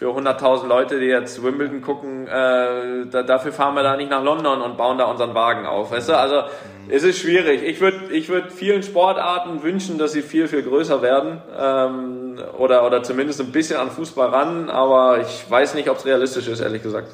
für 100.000 Leute, die jetzt Wimbledon gucken, äh, da, dafür fahren wir da nicht nach London und bauen da unseren Wagen auf, weißt du, also es ist schwierig. Ich würde ich würd vielen Sportarten wünschen, dass sie viel, viel größer werden ähm, oder, oder zumindest ein bisschen an Fußball ran, aber ich weiß nicht, ob es realistisch ist, ehrlich gesagt.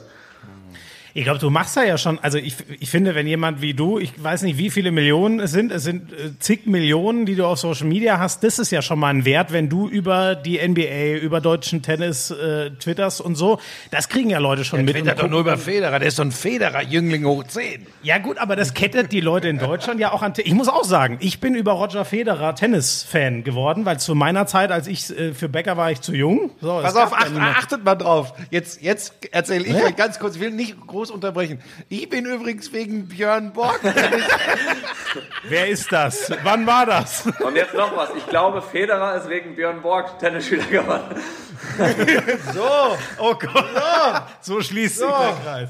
Ich glaube, du machst da ja schon, also ich, ich finde, wenn jemand wie du, ich weiß nicht, wie viele Millionen es sind, es sind äh, zig Millionen, die du auf Social Media hast, das ist ja schon mal ein Wert, wenn du über die NBA, über deutschen Tennis äh, twitterst und so, das kriegen ja Leute schon Der mit. twittert und doch nur über Federer, der ist so ein Federer-Jüngling hoch 10. ja gut, aber das kettet die Leute in Deutschland ja auch an. Ich muss auch sagen, ich bin über Roger Federer Tennis-Fan geworden, weil zu meiner Zeit, als ich äh, für Becker war, ich zu jung. So, Pass auf, niemand- achtet mal drauf. Jetzt, jetzt erzähle ich euch ganz kurz, ich will nicht groß unterbrechen. Ich bin übrigens wegen Björn Borg. Wer ist das? Wann war das? Und jetzt noch was. Ich glaube, Federer ist wegen Björn Borg Tennisspieler geworden. so, Oh Gott. So schließt sich der Kreis.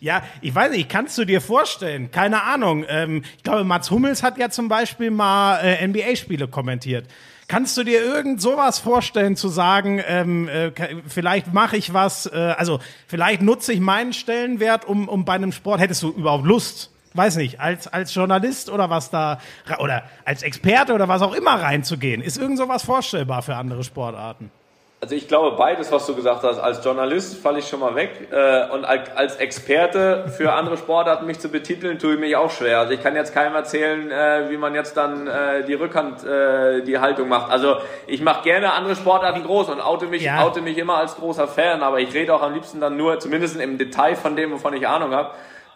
Ja, ich weiß nicht, kannst du dir vorstellen? Keine Ahnung. Ähm, ich glaube, Mats Hummels hat ja zum Beispiel mal äh, NBA-Spiele kommentiert. Kannst du dir irgend sowas vorstellen, zu sagen, ähm, äh, vielleicht mache ich was, äh, also vielleicht nutze ich meinen Stellenwert, um, um bei einem Sport, hättest du überhaupt Lust? Weiß nicht, als, als Journalist oder was da, oder als Experte oder was auch immer reinzugehen. Ist irgend sowas vorstellbar für andere Sportarten? Also ich glaube beides, was du gesagt hast. Als Journalist falle ich schon mal weg äh, und als Experte für andere Sportarten mich zu betiteln, tue ich mich auch schwer. Also ich kann jetzt keinem erzählen, äh, wie man jetzt dann äh, die Rückhand, äh, die Haltung macht. Also ich mache gerne andere Sportarten groß und oute mich, Ja. oute mich immer als großer Fan, aber ich rede auch am liebsten dann nur, zumindest im Detail von dem, wovon ich Ahnung habe.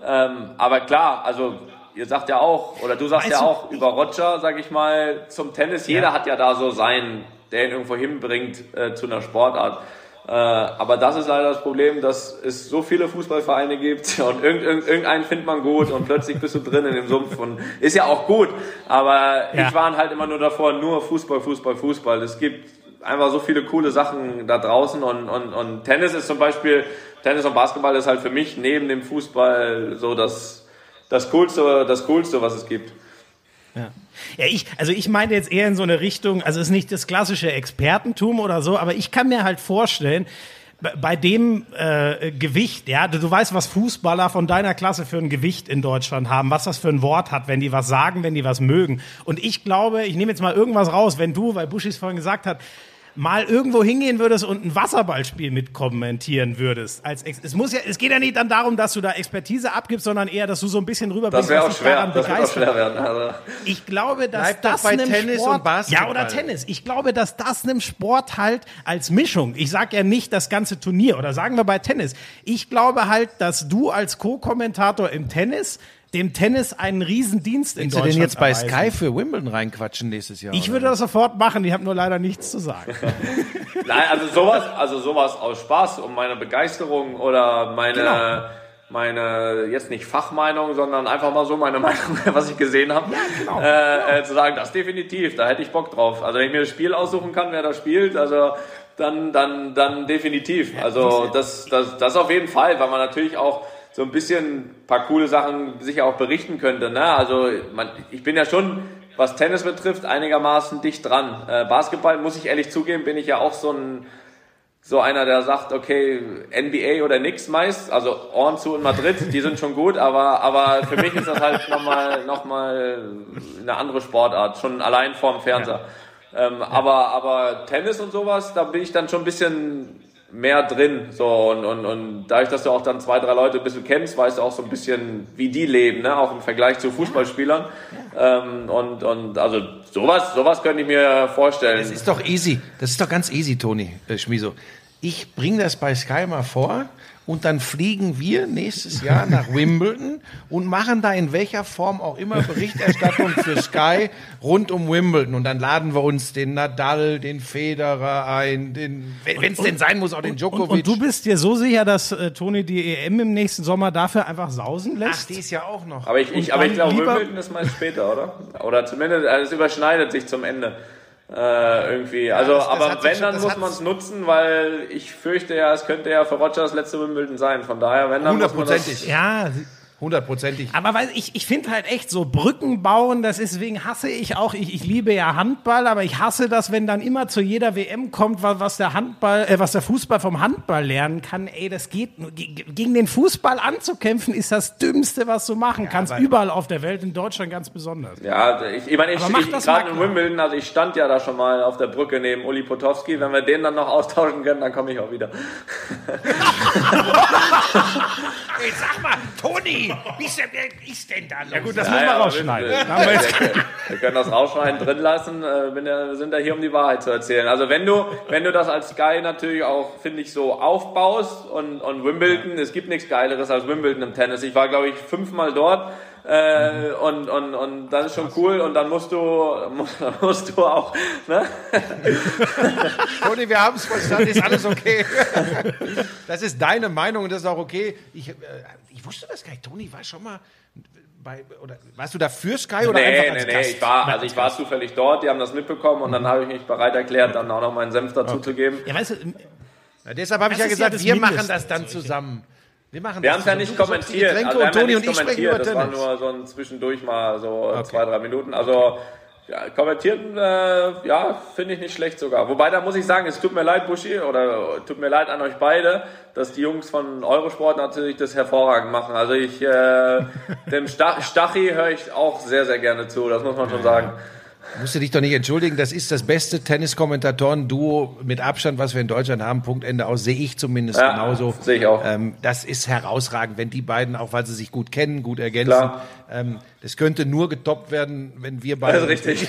Ähm, aber klar, also ihr sagt ja auch, oder du sagst Weißt ja du, auch über Roger, sag ich mal, zum Tennis. Jeder hat ja da so sein, der ihn irgendwo hinbringt äh, zu einer Sportart. Äh, aber das ist leider das Problem, dass es so viele Fußballvereine gibt und irgend, irgend, irgendeinen findet man gut und plötzlich bist du drin in dem Sumpf und ist ja auch gut. Aber Ja. ich war halt immer nur davor, nur Fußball, Fußball, Fußball. Es gibt einfach so viele coole Sachen da draußen und, und, und Tennis ist zum Beispiel, Tennis und Basketball ist halt für mich neben dem Fußball so das, das Coolste, das Coolste, was es gibt. Ja, ich, also ich meine jetzt eher in so eine Richtung, also es ist nicht das klassische Expertentum oder so, aber ich kann mir halt vorstellen, bei- bei dem äh, Gewicht, ja, du, du weißt, was Fußballer von deiner Klasse für ein Gewicht in Deutschland haben, was das für ein Wort hat, wenn die was sagen, wenn die was mögen. Und ich glaube, ich nehme jetzt mal irgendwas raus, wenn du, weil Buschis vorhin gesagt hat, mal irgendwo hingehen würdest und ein Wasserballspiel mitkommentieren würdest. Als Ex es muss ja, es geht ja nicht dann darum, dass du da Expertise abgibst, sondern eher, dass du so ein bisschen rüberbringst, Das wäre auch schwer, daran das wird auch schwer werden. Also. Ich glaube, dass Bleib das bei einem Tennis Sport, und Basketball. Ja, oder Tennis. Ich glaube, dass das einem Sport halt als Mischung. Ich sage ja nicht das ganze Turnier oder sagen wir bei Tennis. Ich glaube halt, dass du als Co-Kommentator im Tennis dem Tennis einen Riesendienst in Willst du Deutschland denn jetzt bei erweisen. Sky für Wimbledon reinquatschen nächstes Jahr? Ich würde das sofort machen. Ich habe nur leider nichts zu sagen. Nein, also sowas, also sowas aus Spaß, um meine Begeisterung oder meine, Genau. meine, jetzt nicht Fachmeinung, sondern einfach mal so meine Meinung, was ich gesehen habe, genau. äh, äh, zu sagen, das definitiv, da hätte ich Bock drauf. Also wenn ich mir das Spiel aussuchen kann, wer da spielt, also dann, dann, dann definitiv. Also das, das, das auf jeden Fall, weil man natürlich auch so ein bisschen paar coole Sachen sicher auch berichten könnte. Ne? Also man, ich bin ja schon, was Tennis betrifft, einigermaßen dicht dran. Äh, Basketball, muss ich ehrlich zugeben, bin ich ja auch so ein so einer, der sagt, okay, NBA oder nix meist, also Ohren zu in Madrid, die sind schon gut, aber, aber für mich ist das halt nochmal, noch mal eine andere Sportart, schon allein vorm Fernseher. Ähm, aber, aber Tennis und sowas, da bin ich dann schon ein bisschen mehr drin, so, und, und, und dadurch, dass du auch dann zwei, drei Leute ein bisschen kennst, weißt du auch so ein bisschen, wie die leben, ne, auch im Vergleich zu Fußballspielern, ähm, und, und, also, sowas, sowas könnte ich mir vorstellen. Das ist doch easy. Das ist doch ganz easy, Toni äh, Schmiso. ich bringe das bei Sky mal vor und dann fliegen wir nächstes Jahr nach Wimbledon und machen da in welcher Form auch immer Berichterstattung für Sky rund um Wimbledon. Und dann laden wir uns den Nadal, den Federer ein, den, wenn es denn sein muss, auch den Djokovic. Und, und du bist dir so sicher, dass äh, Toni die EM im nächsten Sommer dafür einfach sausen Ach, lässt? die ist ja auch noch. Aber ich, ich, aber ich glaube, lieber- Wimbledon ist mal später, oder? Oder zumindest, also es überschneidet sich zum Ende. Äh, irgendwie. Also, das- das aber sich wenn, schon- dann das muss man es nutzen, weil ich fürchte ja, es könnte ja für Roger das letzte Wimbledon sein. Von daher, wenn dann muss man das, Hundertprozentig. Ja, Hundertprozentig. aber weil ich, ich finde halt echt so Brücken bauen, das ist, deswegen hasse ich auch, ich, ich liebe ja Handball, aber ich hasse das, wenn dann immer zu jeder WM kommt, was, was der Handball, äh, was der Fußball vom Handball lernen kann. Ey, das geht nur. Ge- Gegen den Fußball anzukämpfen ist das Dümmste, was du machen kannst. Überall auf der Welt, in Deutschland ganz besonders. Ja, ich, ich meine, ich, ich das gerade mal in. Wimbledon, also ich stand ja da schon mal auf der Brücke neben Uli Potowski. Wenn wir den dann noch austauschen können, dann komme ich auch wieder. Ey, sag mal, Toni, wie ist denn, wie ist denn da los? Ja gut, das Ja, müssen wir ja, rausschneiden. wir- Da wir können das rausschneiden, drin lassen. Äh, wir sind ja hier, um die Wahrheit zu erzählen. Also wenn du, wenn du das als Sky natürlich auch, finde ich, so aufbaust und, und Wimbledon, es gibt nichts Geileres als Wimbledon im Tennis. Ich war, glaube ich, fünfmal dort. Äh, und, und, und das ist schon cool und dann musst du musst, du auch ne? Toni, wir haben es verstanden, ist alles okay. Das ist deine Meinung und das ist auch okay. Ich, äh, ich wusste das gar nicht. Toni war schon mal bei, oder warst du da für Sky oder Nee, einfach nee, als nee, Gast? ich war, also ich war zufällig dort, die haben das mitbekommen und dann habe ich mich bereit erklärt, dann auch noch meinen Senf dazu zu geben. Ja, weißt du, Ja, deshalb habe ich ja gesagt, wir machen das dann zusammen. Wir machen Wir haben es ja nicht kommentiert. Also wir und Toni und ich sprechen kommentiert. über Das war Tennis. nur so ein zwischendurch mal so zwei, drei Minuten. Also ja, kommentieren, äh, ja, finde ich nicht schlecht sogar. Wobei, da muss ich sagen, es tut mir leid, Buschi, oder tut mir leid an euch beide, dass die Jungs von Eurosport natürlich das hervorragend machen. Also ich, äh, dem Sta Stachi höre ich auch sehr, sehr gerne zu, das muss man schon sagen. Musst du dich doch nicht entschuldigen, das ist das beste Tenniskommentatoren-Duo mit Abstand, was wir in Deutschland haben. Punkt Ende aus, sehe ich zumindest Ja, genauso. sehe ich auch. Ähm, das ist herausragend, wenn die beiden, auch weil sie sich gut kennen, gut ergänzen. Ähm, das könnte nur getoppt werden, wenn wir beide. Das ist richtig.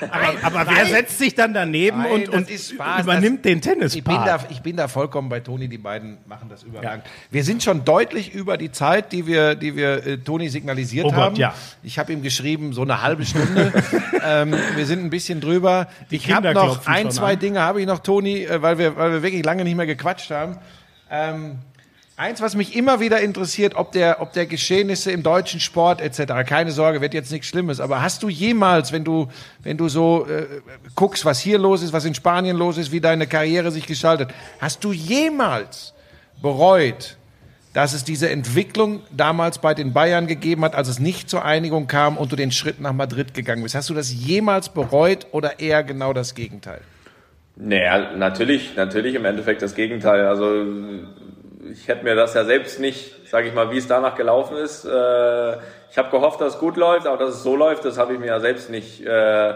aber, aber wer setzt sich dann daneben Nein, und, und ist Spaß. übernimmt Das- den Tennis? Ich bin, da, ich bin da vollkommen bei Toni, die beiden machen das überragend. Wir sind schon deutlich über die Zeit, die wir, die wir äh, Toni signalisiert Oh Gott, haben. ja. Ich habe ihm geschrieben, so eine halbe Stunde. ähm, wir sind ein bisschen drüber. ich habe noch ein, zwei an. Dinge, habe ich noch, Toni, äh, weil wir, weil wir wirklich lange nicht mehr gequatscht haben. Ähm, Eins, was mich immer wieder interessiert, ob der, ob der Geschehnisse im deutschen Sport etc. Keine Sorge, wird jetzt nichts Schlimmes. Aber hast du jemals, wenn du, wenn du so äh, guckst, was hier los ist, was in Spanien los ist, wie deine Karriere sich gestaltet, hast du jemals bereut, dass es diese Entwicklung damals bei den Bayern gegeben hat, als es nicht zur Einigung kam und du den Schritt nach Madrid gegangen bist? Hast du das jemals bereut oder eher genau das Gegenteil? Naja, natürlich, natürlich im Endeffekt das Gegenteil. Also ich hätte mir das ja selbst nicht, sage ich mal, wie es danach gelaufen ist. Äh, ich habe gehofft, dass es gut läuft, aber dass es so läuft, das habe ich mir ja selbst nicht äh,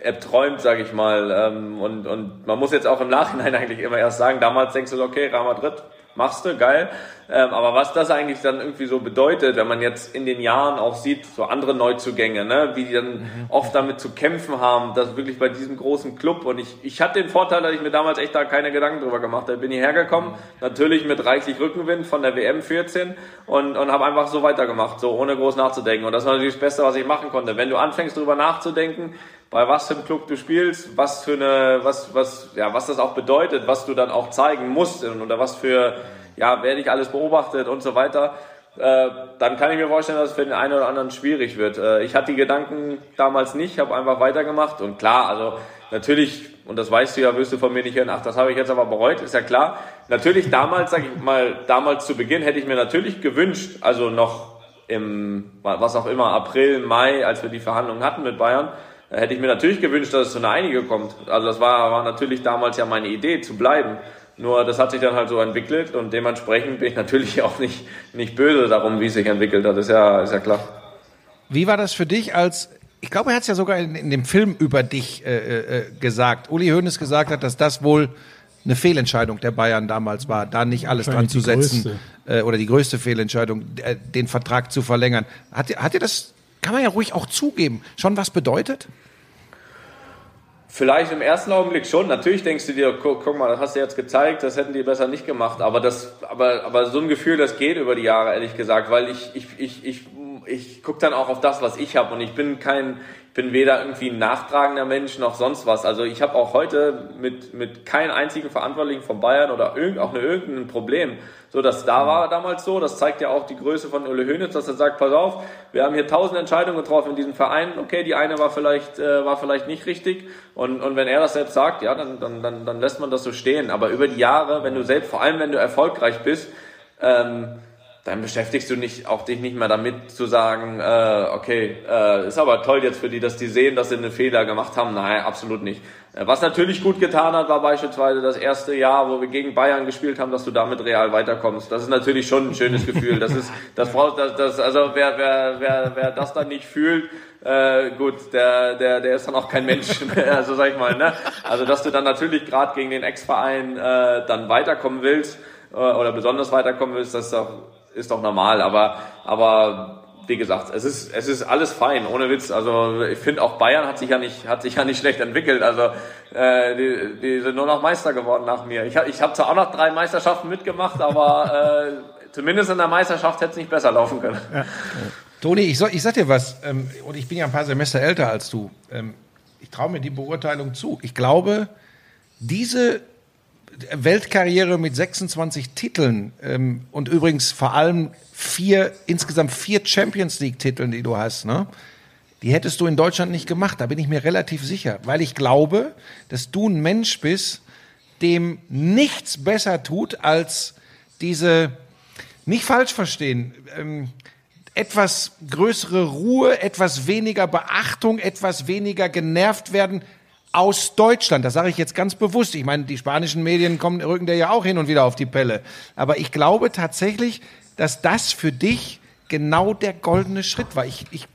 erträumt, sage ich mal. Ähm, und, und man muss jetzt auch im Nachhinein eigentlich immer erst sagen, damals denkst du, okay, Real Madrid, machst du, geil. Ähm, aber was das eigentlich dann irgendwie so bedeutet, wenn man jetzt in den Jahren auch sieht, so andere Neuzugänge, ne, wie die dann oft damit zu kämpfen haben, das wirklich bei diesem großen Club. Und ich, ich hatte den Vorteil, dass ich mir damals echt da keine Gedanken drüber gemacht habe. Bin hierher gekommen, natürlich mit reichlich Rückenwind von der WM 14 und, und habe einfach so weitergemacht, so ohne groß nachzudenken. Und das war natürlich das Beste, was ich machen konnte. Wenn du anfängst drüber nachzudenken, bei was für einem Club du spielst, was für eine, was, was, ja, was das auch bedeutet, was du dann auch zeigen musst und oder was für, ja, wer dich alles beobachtet und so weiter, äh, dann kann ich mir vorstellen, dass es für den einen oder anderen schwierig wird. Äh, ich hatte die Gedanken damals nicht, habe einfach weitergemacht und klar, also natürlich, und das weißt du ja, wirst du von mir nicht hören, ach, das habe ich jetzt aber bereut, ist ja klar. Natürlich damals, sag ich mal, damals zu Beginn hätte ich mir natürlich gewünscht, also noch im, was auch immer, April, Mai, als wir die Verhandlungen hatten mit Bayern, hätte ich mir natürlich gewünscht, dass es zu einer Einigung kommt. Also das war, war natürlich damals ja meine Idee, zu bleiben. Nur das hat sich dann halt so entwickelt und dementsprechend bin ich natürlich auch nicht, nicht böse darum, wie es sich entwickelt hat. Ist ja, ist ja klar. Wie war das für dich als, ich glaube, er hat es ja sogar in, in dem Film über dich äh, äh, gesagt, Uli Hoeneß gesagt hat, dass das wohl eine Fehlentscheidung der Bayern damals war, da nicht alles dran zu setzen äh, oder die größte Fehlentscheidung, äh, den Vertrag zu verlängern. Hat, hat dir das, kann man ja ruhig auch zugeben, schon was bedeutet? Vielleicht im ersten Augenblick schon. Natürlich denkst du dir, guck, guck, mal, das hast du jetzt gezeigt, das hätten die besser nicht gemacht. Aber das, aber, aber so ein Gefühl, das geht über die Jahre, ehrlich gesagt, weil ich, ich, ich, ich, ich gucke dann auch auf das, was ich habe und ich bin kein, bin weder irgendwie ein nachtragender Mensch noch sonst was. Also ich habe auch heute mit, mit keinem einzigen Verantwortlichen von Bayern oder irgend, auch irgendein Problem. So, das da war damals so. Das zeigt ja auch die Größe von Ulle Höhnitz, dass er sagt, pass auf, wir haben hier tausend Entscheidungen getroffen in diesem Verein. Okay, die eine war vielleicht, äh, war vielleicht nicht richtig. Und, und wenn er das selbst sagt, ja, dann, dann, dann, dann lässt man das so stehen. Aber über die Jahre, wenn du selbst, vor allem wenn du erfolgreich bist, ähm, dann beschäftigst du nicht, auch dich nicht mehr damit zu sagen, äh, okay, äh, ist aber toll jetzt für die, dass die sehen, dass sie einen Fehler gemacht haben. Nein, absolut nicht. Äh, was natürlich gut getan hat, war beispielsweise das erste Jahr, wo wir gegen Bayern gespielt haben, dass du damit real weiterkommst. Das ist natürlich schon ein schönes Gefühl. Das ist, das braucht, das, das, also wer, wer, wer, wer das dann nicht fühlt, äh, gut, der, der, der ist dann auch kein Mensch mehr, also sag ich mal, ne? Also dass du dann natürlich gerade gegen den Ex-Verein äh, dann weiterkommen willst äh, oder besonders weiterkommen willst, das ist doch ist doch normal, aber, aber wie gesagt, es ist, es ist alles fein, ohne Witz. Also ich finde auch Bayern hat sich ja nicht, hat sich ja nicht schlecht entwickelt. Also äh, die, die sind nur noch Meister geworden nach mir. Ich habe ich hab zwar auch noch drei Meisterschaften mitgemacht, aber äh, zumindest in der Meisterschaft hätte es nicht besser laufen können. Ja. Toni, ich, ich sag dir was, ähm, und ich bin ja ein paar Semester älter als du. Ähm, ich traue mir die Beurteilung zu. Ich glaube, diese Weltkarriere mit 26 Titeln ähm, und übrigens vor allem vier, insgesamt vier Champions League-Titeln, die du hast, ne? Die hättest du in Deutschland nicht gemacht, da bin ich mir relativ sicher, weil ich glaube, dass du ein Mensch bist, dem nichts besser tut, als diese, nicht falsch verstehen, ähm, etwas größere Ruhe, etwas weniger Beachtung, etwas weniger genervt werden aus Deutschland. Das sage ich jetzt ganz bewusst. Ich meine, die spanischen Medien kommen, rücken der ja auch hin und wieder auf die Pelle. Aber ich glaube tatsächlich, dass das für dich genau der goldene Schritt war. Ich, ich,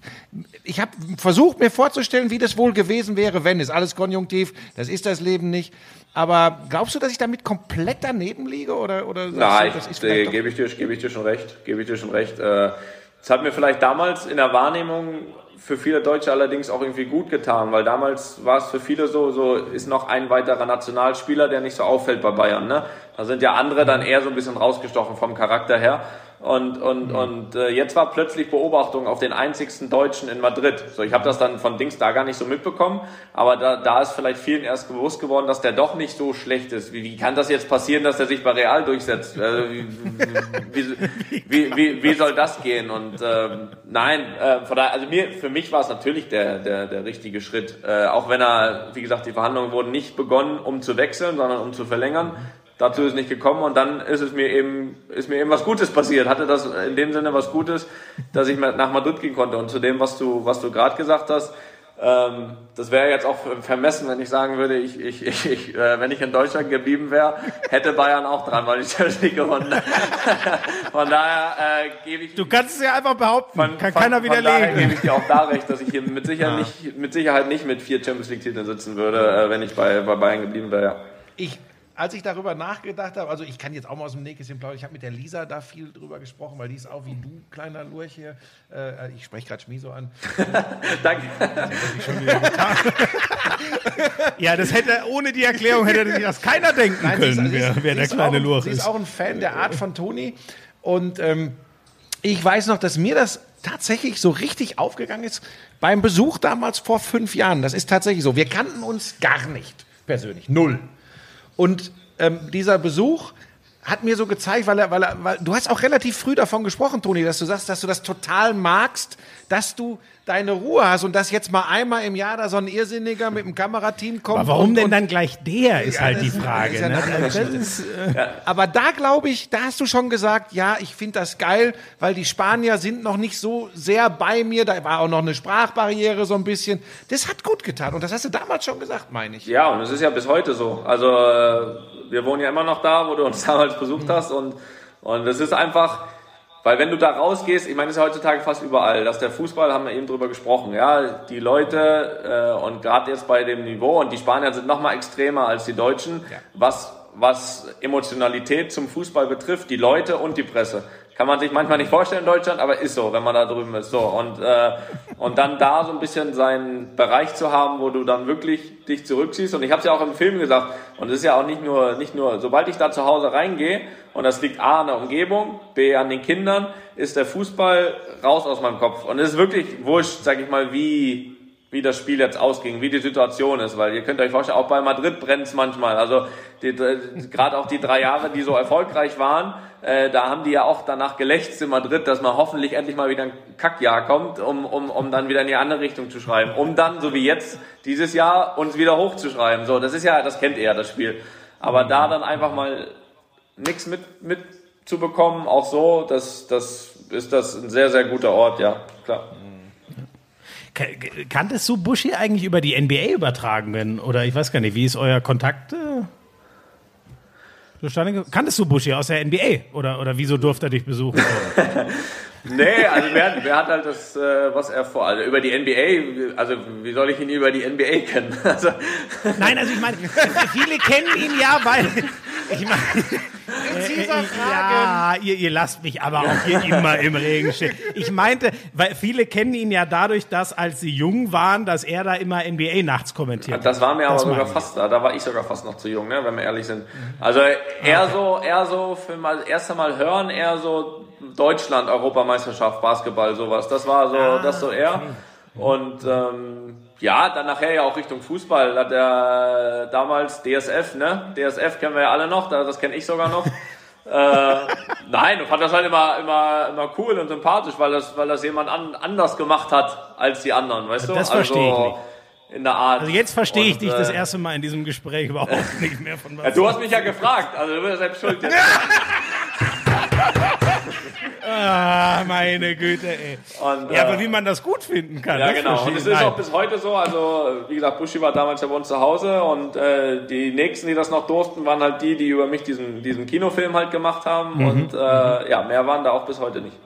ich habe versucht, mir vorzustellen, wie das wohl gewesen wäre, wenn. Ist alles konjunktiv, das ist das Leben nicht. Aber glaubst du, dass ich damit komplett daneben liege? Oder, oder Nein, du, das ist äh, gebe ich, dir, gebe ich dir schon recht. Gebe ich dir schon recht. Äh, es hat mir vielleicht damals in der Wahrnehmung für viele Deutsche allerdings auch irgendwie gut getan, weil damals war es für viele so, so ist noch ein weiterer Nationalspieler, der nicht so auffällt bei Bayern. Ne? Da sind ja andere dann eher so ein bisschen rausgestochen vom Charakter her. Und, und, mhm. und äh, jetzt war plötzlich Beobachtung auf den einzigsten Deutschen in Madrid. So, ich habe das dann von Dings da gar nicht so mitbekommen, aber da, da ist vielleicht vielen erst bewusst geworden, dass der doch nicht so schlecht ist. Wie, wie kann das jetzt passieren, dass er sich bei Real durchsetzt? Äh, wie, wie, wie, wie, wie soll das gehen? Und ähm, nein, äh, von daher, also mir, für mich war es natürlich der, der, der richtige Schritt. Äh, auch wenn er, wie gesagt, die Verhandlungen wurden nicht begonnen, um zu wechseln, sondern um zu verlängern dazu ist nicht gekommen und dann ist es mir eben, ist mir eben was Gutes passiert. Hatte das in dem Sinne was Gutes, dass ich nach Madrid gehen konnte. Und zu dem, was du, was du gerade gesagt hast, ähm, das wäre jetzt auch vermessen, wenn ich sagen würde, ich, ich, ich, ich äh, wenn ich in Deutschland geblieben wäre, hätte Bayern auch dran, weil ich Champions League gewonnen. von daher äh, gebe ich. Du kannst es ja einfach behaupten, von, kann von, keiner widerlegen. Von daher gebe ich dir auch da recht, dass ich hier mit Sicherheit, ja. nicht, mit Sicherheit nicht mit vier Champions League Titeln sitzen würde, äh, wenn ich bei, bei Bayern geblieben wäre. Ja. Ich als ich darüber nachgedacht habe, also ich kann jetzt auch mal aus dem Nähkästchen plaudern, ich habe mit der Lisa da viel drüber gesprochen, weil die ist auch wie du, kleiner Lurch hier. Äh, ich spreche gerade Schmieso an. Danke. ja, das hätte, ohne die Erklärung hätte das keiner denken Nein, können, ist, wer, wer der kleine Lurch ist. Sie ist auch ein Fan der Art von Toni und ähm, ich weiß noch, dass mir das tatsächlich so richtig aufgegangen ist beim Besuch damals vor fünf Jahren. Das ist tatsächlich so. Wir kannten uns gar nicht persönlich. Null. Und ähm, dieser Besuch hat mir so gezeigt, weil er, weil er, weil du hast auch relativ früh davon gesprochen, Toni, dass du sagst, dass du das total magst, dass du deine Ruhe hast und dass jetzt mal einmal im Jahr da so ein Irrsinniger mit dem Kamerateam kommt. Aber warum und, denn dann gleich der, ist ja, halt die Frage. Ja ne? ist, äh, aber da glaube ich, da hast du schon gesagt, ja, ich finde das geil, weil die Spanier sind noch nicht so sehr bei mir, da war auch noch eine Sprachbarriere so ein bisschen. Das hat gut getan und das hast du damals schon gesagt, meine ich. Ja, und es ist ja bis heute so. Also äh, wir wohnen ja immer noch da, wo du uns damals besucht hast und und es ist einfach, weil wenn du da rausgehst, ich meine, es ist heutzutage fast überall, dass der Fußball, haben wir eben drüber gesprochen, ja, die Leute äh, und gerade jetzt bei dem Niveau und die Spanier sind noch mal extremer als die Deutschen, ja. was was Emotionalität zum Fußball betrifft, die Leute und die Presse. Kann man sich manchmal nicht vorstellen in Deutschland, aber ist so, wenn man da drüben ist. So und äh, und dann da so ein bisschen seinen Bereich zu haben, wo du dann wirklich dich zurückziehst. Und ich habe es ja auch im Film gesagt. Und es ist ja auch nicht nur nicht nur, sobald ich da zu Hause reingehe und das liegt a an der Umgebung, b an den Kindern, ist der Fußball raus aus meinem Kopf. Und es ist wirklich wurscht, sag ich mal, wie wie das Spiel jetzt ausging, wie die Situation ist, weil ihr könnt euch vorstellen, auch bei Madrid brennt es manchmal. Also gerade auch die drei Jahre, die so erfolgreich waren, äh, da haben die ja auch danach gelächzt in Madrid, dass man hoffentlich endlich mal wieder ein Kackjahr kommt, um, um, um dann wieder in die andere Richtung zu schreiben, um dann, so wie jetzt, dieses Jahr uns wieder hochzuschreiben. So, das ist ja, das kennt ihr ja, das Spiel. Aber da dann einfach mal nichts mit, mit zu bekommen, auch so, das, das ist das ein sehr, sehr guter Ort, ja, klar. Kanntest du Bushi eigentlich über die NBA übertragen werden? Oder ich weiß gar nicht, wie ist euer Kontakt? Äh, Kanntest du Bushi aus der NBA? Oder, oder wieso durfte er dich besuchen? nee, also wer, wer hat halt das, äh, was er vor, also über die NBA, also wie soll ich ihn über die NBA kennen? Also, Nein, also ich meine, viele kennen ihn ja, weil, ich meine, Präziser äh, Fragen. Ja, ihr, ihr lasst mich aber auch hier immer im Regen stehen. Ich meinte, weil viele kennen ihn ja dadurch, dass als sie jung waren, dass er da immer NBA nachts kommentiert. Das war mir aber sogar fast, da war ich sogar fast noch zu jung, ne, wenn wir ehrlich sind. Also eher okay. so, eher so für mal das erste Mal hören, eher so Deutschland Europameisterschaft Basketball sowas. Das war so, ah, das so eher. Okay. Und ähm, ja, dann nachher ja auch Richtung Fußball. Hat er damals DSF, ne? DSF kennen wir ja alle noch, das kenne ich sogar noch. äh, nein, ich fand das halt immer, immer, immer cool und sympathisch, weil das, weil das jemand an, anders gemacht hat als die anderen, weißt du? Das verstehe also, ich nicht. In der Art. Also jetzt verstehe ich dich äh, das erste Mal in diesem Gespräch überhaupt nicht mehr von was. Ja, du hast mich ja gefragt, also du bist selbst schuld. Ah, meine Güte, ey. Und, ja, äh, aber wie man das gut finden kann. Ja, genau. Und es ist auch bis heute so. Also, wie gesagt, Buschi war damals ja bei uns zu Hause und äh, die nächsten, die das noch durften, waren halt die, die über mich diesen, diesen Kinofilm halt gemacht haben. Mhm. Und äh, mhm. ja, mehr waren da auch bis heute nicht.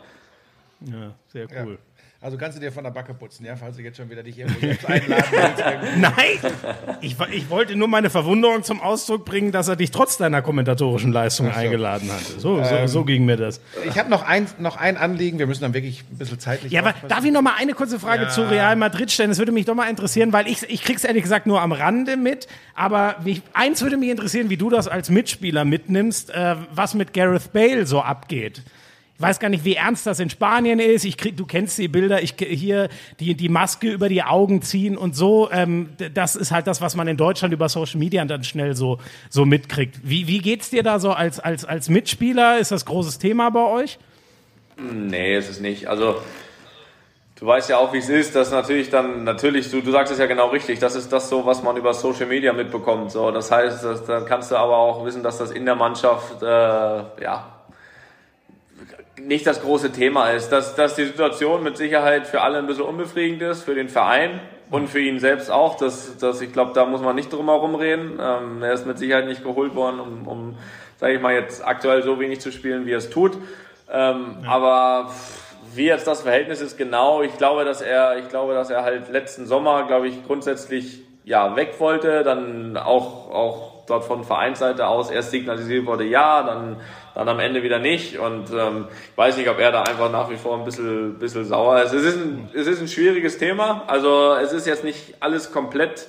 Ja, sehr cool. Ja. Also kannst du dir von der Backe putzen, ja, falls du jetzt schon wieder dich irgendwo selbst einladen willst. Nein! Ich, ich, wollte nur meine Verwunderung zum Ausdruck bringen, dass er dich trotz deiner kommentatorischen Leistung so. eingeladen hatte. So, ähm, so, ging mir das. Ich habe noch ein, noch ein Anliegen, wir müssen dann wirklich ein bisschen zeitlich. Ja, aber darf ich noch mal eine kurze Frage ja. zu Real Madrid stellen? Das würde mich doch mal interessieren, weil ich, ich krieg's ehrlich gesagt nur am Rande mit. Aber mich, eins würde mich interessieren, wie du das als Mitspieler mitnimmst, äh, was mit Gareth Bale so abgeht. Ich weiß gar nicht, wie ernst das in Spanien ist. Ich krieg, du kennst die Bilder, ich hier die die Maske über die Augen ziehen und so. Ähm, das ist halt das, was man in Deutschland über Social Media dann schnell so so mitkriegt. Wie wie geht's dir da so als als als Mitspieler? Ist das großes Thema bei euch? Nee, ist es nicht. Also Du weißt ja auch, wie es ist, dass natürlich dann, natürlich, du, du sagst es ja genau richtig, das ist das so, was man über Social Media mitbekommt. So, das heißt, das, dann kannst du aber auch wissen, dass das in der Mannschaft, äh, ja, nicht das große Thema ist, dass, dass die Situation mit Sicherheit für alle ein bisschen unbefriedigend ist, für den Verein und für ihn selbst auch. Dass, dass ich glaube, da muss man nicht drum herum reden. Ähm, er ist mit Sicherheit nicht geholt worden, um, um sage ich mal, jetzt aktuell so wenig zu spielen, wie er es tut. Ähm, ja. Aber wie jetzt das Verhältnis ist genau, ich glaube, dass er, ich glaube, dass er halt letzten Sommer, glaube ich, grundsätzlich ja weg wollte, dann auch auch dort von Vereinsseite aus erst signalisiert wurde, ja, dann dann am Ende wieder nicht. Und ähm, ich weiß nicht, ob er da einfach nach wie vor ein bisschen, bisschen sauer ist. Es ist, ein, es ist ein schwieriges Thema. Also es ist jetzt nicht alles komplett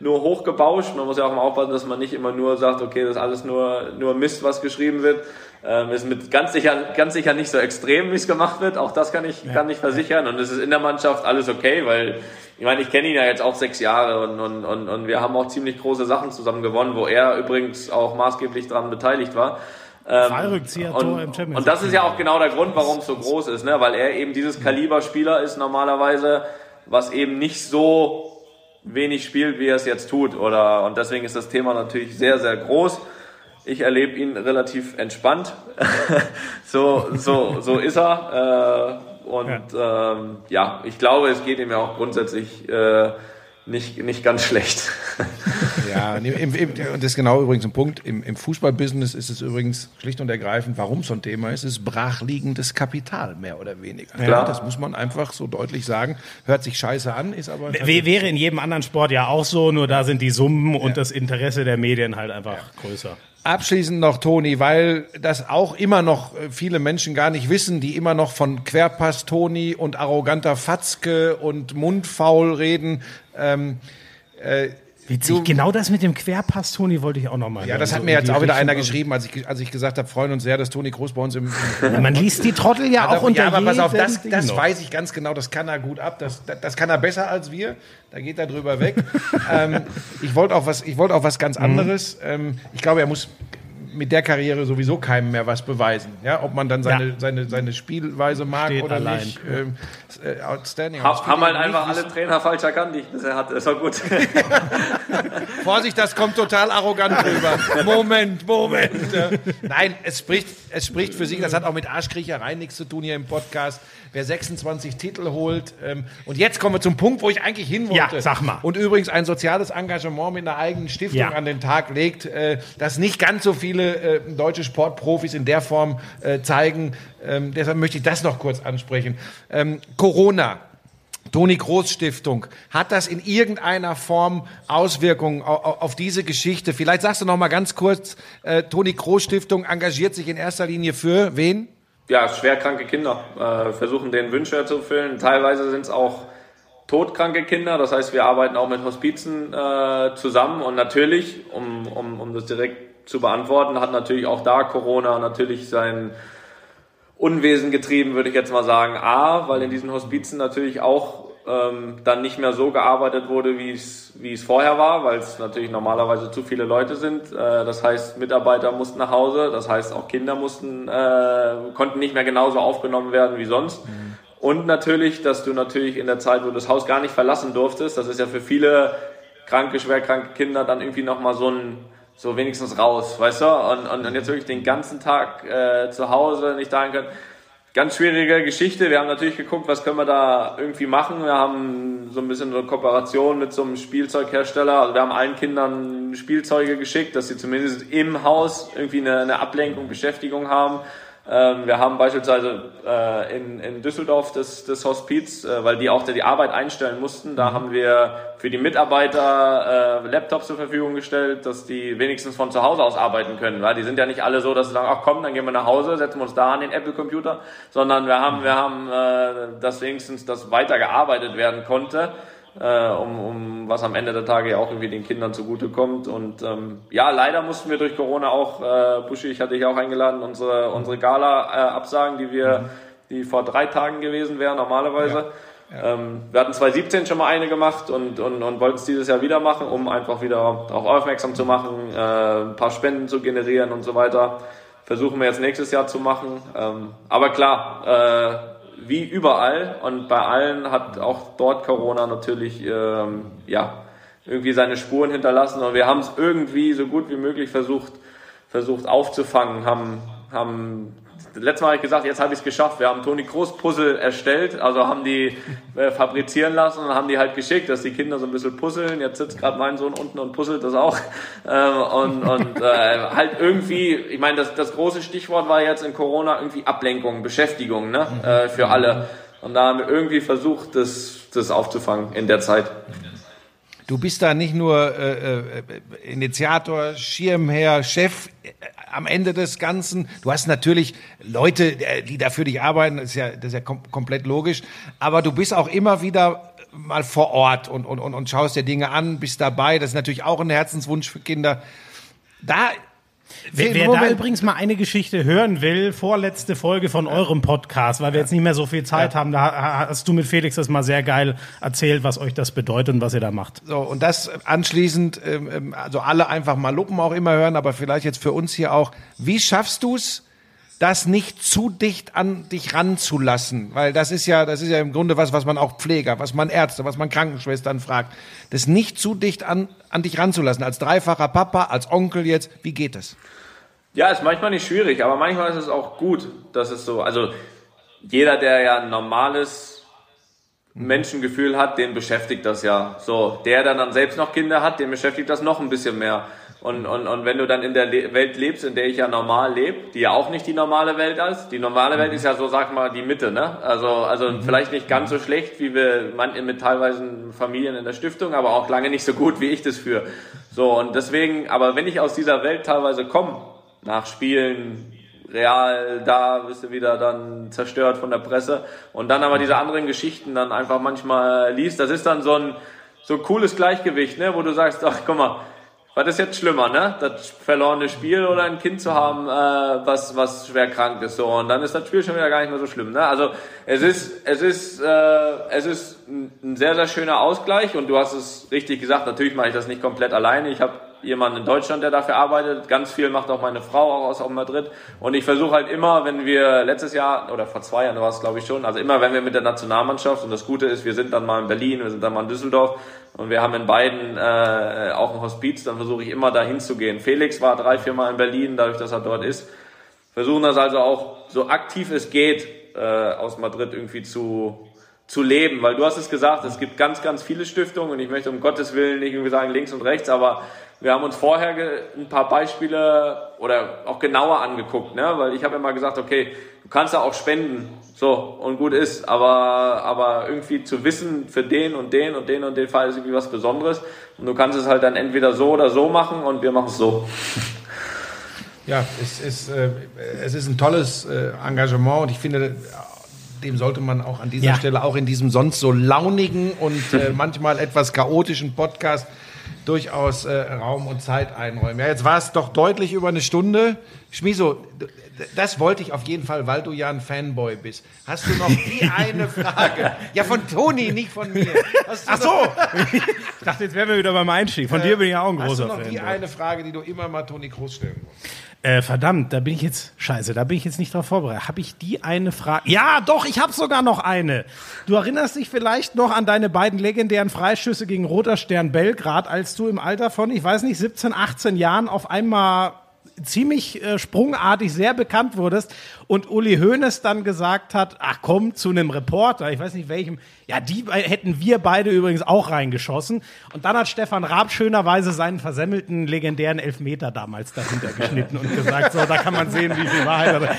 nur hochgebauscht. Man muss ja auch mal aufpassen, dass man nicht immer nur sagt, okay, das ist alles nur, nur Mist, was geschrieben wird. Ähm, ist mit ganz sicher, ganz sicher nicht so extrem, wie es gemacht wird. Auch das kann ich, ja. kann ich versichern. Und es ist in der Mannschaft alles okay, weil ich meine, ich kenne ihn ja jetzt auch sechs Jahre und, und, und, und wir haben auch ziemlich große Sachen zusammen gewonnen, wo er übrigens auch maßgeblich daran beteiligt war. Ähm, und, Und das ist ja auch genau der Grund, warum es so groß ist, ne? weil er eben dieses Kaliberspieler ist normalerweise, was eben nicht so wenig spielt, wie er es jetzt tut. Oder, und deswegen ist das Thema natürlich sehr, sehr groß. Ich erlebe ihn relativ entspannt. so, so, so ist er. Äh, und ja. Ähm, ja, ich glaube, es geht ihm ja auch grundsätzlich äh, nicht, nicht ganz schlecht. Ja, im, im, und das ist genau übrigens ein Punkt. Im, im Fußballbusiness ist es übrigens schlicht und ergreifend, warum so ein Thema ist, ist brachliegendes Kapital, mehr oder weniger. Klar. Ja, das muss man einfach so deutlich sagen. Hört sich scheiße an, ist aber. W wäre in jedem anderen Sport ja auch so, nur da sind die Summen und ja. das Interesse der Medien halt einfach ja. größer. Abschließend noch, Toni, weil das auch immer noch äh, viele Menschen gar nicht wissen, die immer noch von Querpass Toni und arroganter Fatzke und Mundfaul reden. Ähm, äh, Witzig, du, genau das mit dem Querpass, Toni, wollte ich auch noch mal. Ja, das hat so mir jetzt auch wieder einer geschrieben, als ich, als ich gesagt habe, freuen uns sehr, dass Toni Groß bei uns im. im Man liest die Trottel ja auch unter Ja, aber pass auf, das, das weiß ich ganz genau, das kann er gut ab, das, das, das kann er besser als wir, da geht er drüber weg. ähm, ich wollte auch, was, ich wollt auch was ganz mhm. anderes. Mhm. Ähm, ich glaube, er muss mit der Karriere sowieso keinem mehr was beweisen. Ja, ob man dann seine, ja. seine, seine Spielweise mag Steht oder allein. nicht. Ähm, äh, outstanding. Ha, haben halt einfach alle Trainer falsch erkannt, die ich bisher hatte. Ist auch gut. Vorsicht, das kommt total arrogant rüber. Moment, Moment. Nein, es spricht, es spricht für sich. Das hat auch mit Arschkriecherei nichts zu tun hier im Podcast wer 26 Titel holt. Ähm, und jetzt kommen wir zum Punkt, wo ich eigentlich hin wollte. Ja, sag mal. Und übrigens ein soziales Engagement mit einer eigenen Stiftung ja. an den Tag legt, äh, das nicht ganz so viele äh, deutsche Sportprofis in der Form äh, zeigen. Ähm, deshalb möchte ich das noch kurz ansprechen. Ähm, Corona. Toni Groß Stiftung, hat das in irgendeiner Form Auswirkungen auf, diese Geschichte? Vielleicht sagst du noch mal ganz kurz, äh, Toni Groß Stiftung engagiert sich in erster Linie für wen? ja, schwerkranke Kinder, äh, versuchen den Wünsche erfüllen. Teilweise sind es auch todkranke Kinder, das heißt, wir arbeiten auch mit Hospizen äh, zusammen und natürlich, um, um, um das direkt zu beantworten, hat natürlich auch da Corona natürlich sein Unwesen getrieben, würde ich jetzt mal sagen. A, weil in diesen Hospizen natürlich auch ähm, dann nicht mehr so gearbeitet wurde, wie es vorher war, weil es natürlich normalerweise zu viele Leute sind. Äh, das heißt, Mitarbeiter mussten nach Hause, das heißt auch Kinder mussten äh, konnten nicht mehr genauso aufgenommen werden wie sonst. Mhm. Und natürlich, dass du natürlich in der Zeit, wo du das Haus gar nicht verlassen durftest, das ist ja für viele kranke, schwerkranke Kinder dann irgendwie nochmal so ein so wenigstens raus, weißt du? Und, und, und jetzt wirklich den ganzen Tag äh, zu Hause nicht dahin können ganz schwierige Geschichte. Wir haben natürlich geguckt, was können wir da irgendwie machen. Wir haben so ein bisschen eine Kooperation mit so einem Spielzeughersteller. Also wir haben allen Kindern Spielzeuge geschickt, dass sie zumindest im Haus irgendwie eine, eine Ablenkung, Beschäftigung haben. Ähm, wir haben beispielsweise äh, in, in Düsseldorf das, das Hospiz, äh, weil die auch die Arbeit einstellen mussten. Da mhm. haben wir für die Mitarbeiter äh, Laptops zur Verfügung gestellt, dass die wenigstens von zu Hause aus arbeiten können. Weil die sind ja nicht alle so, dass sie sagen, ach komm, dann gehen wir nach Hause, setzen wir uns da an den Apple-Computer, sondern wir haben, wir haben, äh, dass wenigstens das weitergearbeitet werden konnte äh, um, um was am Ende der Tage ja auch irgendwie den Kindern zugutekommt. Und ähm, ja, leider mussten wir durch Corona auch, äh, Buschi, ich hatte dich auch eingeladen, unsere, unsere Gala äh, absagen, die wir, mhm. die vor drei Tagen gewesen wäre normalerweise. Ja. Ja. Ähm, wir hatten 2017 schon mal eine gemacht und, und, und wollten es dieses Jahr wieder machen, um einfach wieder darauf aufmerksam zu machen, äh, ein paar Spenden zu generieren und so weiter. Versuchen wir jetzt nächstes Jahr zu machen. Ähm, aber klar, äh, wie überall. Und bei allen hat auch dort Corona natürlich ähm, ja irgendwie seine Spuren hinterlassen. Und wir haben es irgendwie so gut wie möglich versucht versucht aufzufangen, haben haben letztes Mal habe ich gesagt, jetzt habe ich es geschafft. Wir haben Toni Groß Puzzle erstellt, also haben die äh, fabrizieren lassen und haben die halt geschickt, dass die Kinder so ein bisschen puzzeln. Jetzt sitzt gerade mein Sohn unten und puzzelt das auch. Ähm, und und äh, halt irgendwie, ich meine, das, das große Stichwort war jetzt in Corona irgendwie Ablenkung, Beschäftigung ne? äh, für alle. Und da haben wir irgendwie versucht, das, das aufzufangen in der Zeit. Du bist da nicht nur äh, äh, Initiator, Schirmherr, Chef äh, am Ende des Ganzen. Du hast natürlich Leute, äh, die da für dich arbeiten, das ist ja, das ist ja kom komplett logisch. Aber du bist auch immer wieder mal vor Ort und, und, und, und schaust dir Dinge an, bist dabei. Das ist natürlich auch ein Herzenswunsch für Kinder. Da Wer, wer da übrigens mal eine Geschichte hören will, vorletzte Folge von eurem Podcast, weil wir jetzt nicht mehr so viel Zeit ja. haben, da hast du mit Felix das mal sehr geil erzählt, was euch das bedeutet und was ihr da macht. So, und das anschließend, ähm, ähm, also alle einfach mal Luppen auch immer hören, aber vielleicht jetzt für uns hier auch, wie schaffst du es, das nicht zu dicht an dich ranzulassen, weil das ist ja, das ist ja im Grunde was, was man auch Pfleger, was man Ärzte, was man Krankenschwestern fragt, das nicht zu dicht an, an dich ranzulassen, als dreifacher Papa, als Onkel jetzt, wie geht es? Ja, ist manchmal nicht schwierig, aber manchmal ist es auch gut, dass es so, also jeder, der ja ein normales Menschengefühl hat, den beschäftigt das ja. So, der, der dann selbst noch Kinder hat, den beschäftigt das noch ein bisschen mehr. Und, und, und wenn du dann in der Le Welt lebst, in der ich ja normal lebe, die ja auch nicht die normale Welt ist, die normale Welt ist ja so, sag mal, die Mitte, ne? Also, also mhm. vielleicht nicht ganz so schlecht, wie wir man, mit teilweise Familien in der Stiftung, aber auch lange nicht so gut, wie ich das führe. So, und deswegen, aber wenn ich aus dieser Welt teilweise komme, nach Spielen, real, da bist du wieder dann zerstört von der Presse und dann aber diese anderen Geschichten dann einfach manchmal liest, das ist dann so ein, so cooles Gleichgewicht, ne, wo du sagst, ach guck mal, was ist jetzt schlimmer, ne? Das verlorene Spiel oder ein Kind zu haben, äh, was, was schwer krank ist. So. Und dann ist das Spiel schon wieder gar nicht mehr so schlimm. Ne? Also es ist, es ist, äh, es ist ein sehr, sehr schöner Ausgleich und du hast es richtig gesagt, natürlich mache ich das nicht komplett alleine. Ich habe jemanden in Deutschland, der dafür arbeitet. Ganz viel macht auch meine Frau auch aus Madrid. Und ich versuche halt immer, wenn wir letztes Jahr oder vor zwei Jahren war es glaube ich schon, also immer wenn wir mit der Nationalmannschaft und das Gute ist, wir sind dann mal in Berlin, wir sind dann mal in Düsseldorf und wir haben in beiden äh, auch ein Hospiz, dann versuche ich immer dahin zu gehen. Felix war drei, vier Mal in Berlin, dadurch, dass er dort ist. Versuchen das also auch so aktiv es geht äh, aus Madrid irgendwie zu zu leben, weil du hast es gesagt, es gibt ganz, ganz viele Stiftungen und ich möchte um Gottes Willen nicht irgendwie sagen links und rechts, aber wir haben uns vorher ein paar Beispiele oder auch genauer angeguckt, ne? weil ich habe immer gesagt, okay, du kannst ja auch spenden, so und gut ist, aber aber irgendwie zu wissen für den und den und den und den Fall ist irgendwie was Besonderes und du kannst es halt dann entweder so oder so machen und wir machen es so. Ja, es ist, äh, es ist ein tolles äh, Engagement und ich finde, dem sollte man auch an dieser ja. Stelle, auch in diesem sonst so launigen und äh, manchmal etwas chaotischen Podcast durchaus äh, Raum und Zeit einräumen. Ja, jetzt war es doch deutlich über eine Stunde. Schmiso, das wollte ich auf jeden Fall, weil du ja ein Fanboy bist. Hast du noch die eine Frage? Ja, von Toni, nicht von mir. Ach so. ich dachte, jetzt wären wir wieder beim Einstieg. Von äh, dir bin ich auch ein großer Fan. Hast du noch Fanboy. die eine Frage, die du immer mal Toni Groß stellen musst? Äh, verdammt, da bin ich jetzt, scheiße, da bin ich jetzt nicht drauf vorbereitet. Habe ich die eine Frage? Ja, doch, ich habe sogar noch eine. Du erinnerst dich vielleicht noch an deine beiden legendären Freischüsse gegen Roter Stern Belgrad, als du im Alter von, ich weiß nicht, 17, 18 Jahren auf einmal ziemlich äh, sprungartig sehr bekannt wurdest und Uli Hoeneß dann gesagt hat, ach komm, zu einem Reporter, ich weiß nicht welchem, ja, die hätten wir beide übrigens auch reingeschossen. Und dann hat Stefan Raab schönerweise seinen versemmelten legendären Elfmeter damals dahinter geschnitten und gesagt, so, da kann man sehen, wie viel Wahrheit.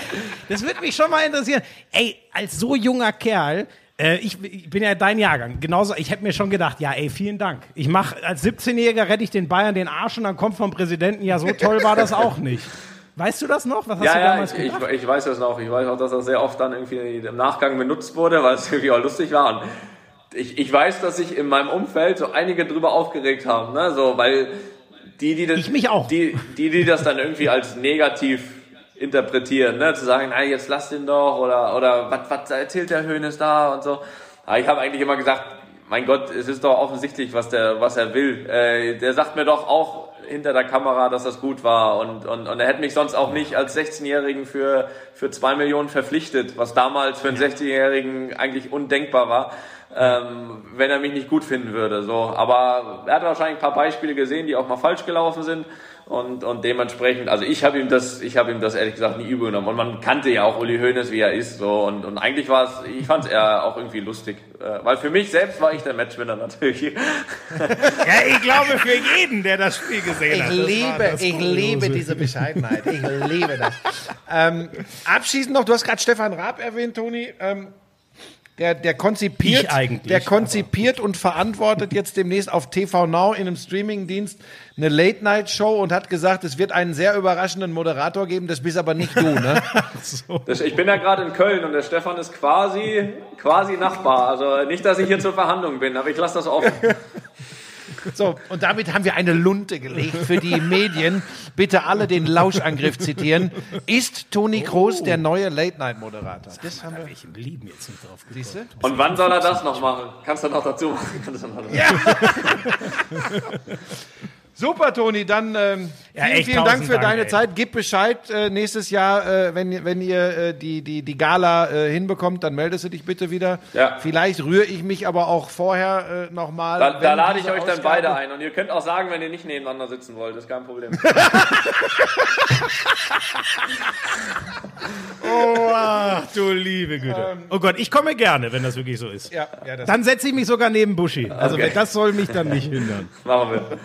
Das würde mich schon mal interessieren. Ey, als so junger Kerl, äh, ich, ich, bin ja dein Jahrgang. Genauso, ich hätte mir schon gedacht, ja, ey, vielen Dank. Ich mache als 17-Jähriger rette ich den Bayern den Arsch und dann kommt vom Präsidenten, ja, so toll war das auch nicht. Weißt du das noch? Was hast ja, du damals ja, ich, ich, ich, weiß das noch. Ich weiß auch, dass das sehr oft dann irgendwie im Nachgang benutzt wurde, weil es irgendwie auch lustig war. Und ich, ich weiß, dass sich in meinem Umfeld so einige drüber aufgeregt haben, ne? So, weil die, die das, ich mich auch. Die, die, die das dann irgendwie als negativ interpretieren, ne? zu sagen, na, jetzt lass den doch oder, oder was, was erzählt der Höhnes da und so. Aber ich habe eigentlich immer gesagt, mein Gott, es ist doch offensichtlich, was der, was er will. Äh, der sagt mir doch auch hinter der Kamera, dass das gut war und, und, und er hätte mich sonst auch nicht als 16-Jährigen für, für zwei Millionen verpflichtet, was damals für einen 16-Jährigen eigentlich undenkbar war. Ähm, wenn er mich nicht gut finden würde. So, aber er hat wahrscheinlich ein paar Beispiele gesehen, die auch mal falsch gelaufen sind. Und, und dementsprechend, also ich habe ihm das, ich habe ihm das ehrlich gesagt nie übel genommen. Und man kannte ja auch Uli Hoeneß, wie er ist. So und, und eigentlich war es, ich fand es eher auch irgendwie lustig, äh, weil für mich selbst war ich der Matchwinner natürlich. ja, ich glaube für jeden, der das Spiel gesehen ich hat. Liebe, ich liebe diese Bescheidenheit. Ich liebe das. ähm, abschließend noch, du hast gerade Stefan Raab erwähnt, Toni. Ähm, der, der konzipiert, der konzipiert und verantwortet jetzt demnächst auf TV Now in einem Streamingdienst eine Late-Night-Show und hat gesagt, es wird einen sehr überraschenden Moderator geben, das bist aber nicht du, ne? so. Ich bin ja gerade in Köln und der Stefan ist quasi, quasi Nachbar. Also nicht, dass ich hier zur Verhandlung bin, aber ich lasse das offen. So, und damit haben wir eine Lunte gelegt für die Medien. Bitte alle den Lauschangriff zitieren. Ist Toni Kroos oh. der neue Late-Night-Moderator? Das haben wir. Ich lieben jetzt nicht drauf Siehst du? Und wann soll er das noch machen? Kannst du noch dazu machen? Ja. Super, Toni. Dann ähm, ja, vielen, vielen Dank für Dank, deine ey. Zeit. Gib Bescheid äh, nächstes Jahr, äh, wenn, wenn ihr äh, die, die, die Gala äh, hinbekommt, dann meldest du dich bitte wieder. Ja. Vielleicht rühre ich mich aber auch vorher äh, nochmal. Da, da lade ich euch Ausgabe dann beide ein. Und ihr könnt auch sagen, wenn ihr nicht nebeneinander sitzen wollt. Das ist kein Problem. oh, ach, du liebe Güte. Ähm, oh Gott, ich komme gerne, wenn das wirklich so ist. Ja, ja, dann setze ich mich sogar neben Buschi. Also okay. das soll mich dann nicht hindern. Machen wir.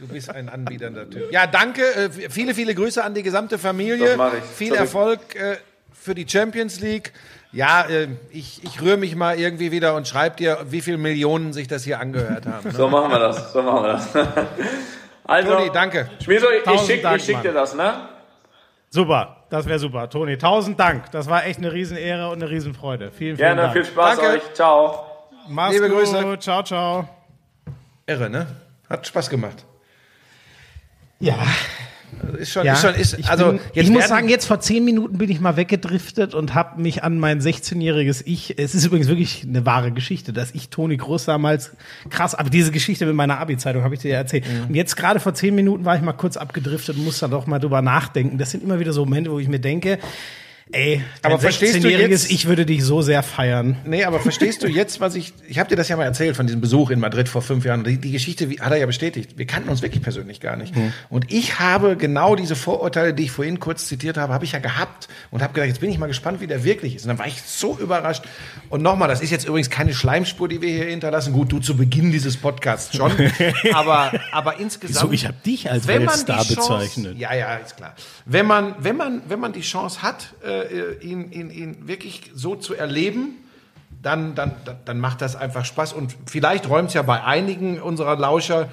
Du bist ein anbiedernder Typ. Ja, danke. Äh, viele, viele Grüße an die gesamte Familie. Das mach ich. Viel Zurück. Erfolg äh, für die Champions League. Ja, äh, ich, ich rühre mich mal irgendwie wieder und schreib dir, wie viele Millionen sich das hier angehört haben. Ne? So machen wir das. So machen wir das. Also, Toni, danke. Schmieso, ich Tausend schick, dir das, ne? Super, das wäre super. Toni, tausend Dank. Das war echt eine Riesenehre und eine Riesenfreude. Vielen, vielen Gerne, Dank. viel Spaß Danke. euch. Ciao. Mach's Liebe gut. Grüße. Ciao, ciao. Irre, ne? Hat Spaß gemacht. Ja, Ist schon, ja. ist schon, ist, ich, also, bin, jetzt ich muss sagen, jetzt vor zehn Minuten bin ich mal weggedriftet und habe mich an mein 16-jähriges Ich, es ist übrigens wirklich eine wahre Geschichte, dass ich Toni Groß damals, krass, aber diese Geschichte mit meiner Abi-Zeitung habe ich dir ja erzählt. Mhm. Und jetzt gerade vor zehn Minuten war ich mal kurz abgedriftet und muss da doch mal drüber nachdenken. Das sind immer wieder so Momente, wo ich mir denke, ey, Aber verstehst du 16-jähriges jetzt- Ich würde dich so sehr feiern. Nee, aber verstehst du jetzt, was ich, ich habe dir das ja mal erzählt von diesem Besuch in Madrid vor fünf Jahren. Die, die Geschichte wie, hat er ja bestätigt. Wir kannten uns wirklich persönlich gar nicht. Und ich habe genau diese Vorurteile, die ich vorhin kurz zitiert habe, habe ich ja gehabt und habe gedacht, jetzt bin ich mal gespannt, wie der wirklich ist. Und dann war ich so überrascht. Und nochmal, das ist jetzt übrigens keine Schleimspur, die wir hier hinterlassen. Gut, du zu Beginn dieses Podcasts schon. aber, aber insgesamt. So, ich habe dich als Weltstar bezeichnet. Ja, ja, ist klar. Wenn man, wenn man, wenn man die Chance hat, äh, ihn, ihn, ihn wirklich so zu erleben, dann, dann- dann macht das einfach Spaß. Und vielleicht räumt es ja bei einigen unserer Lauscher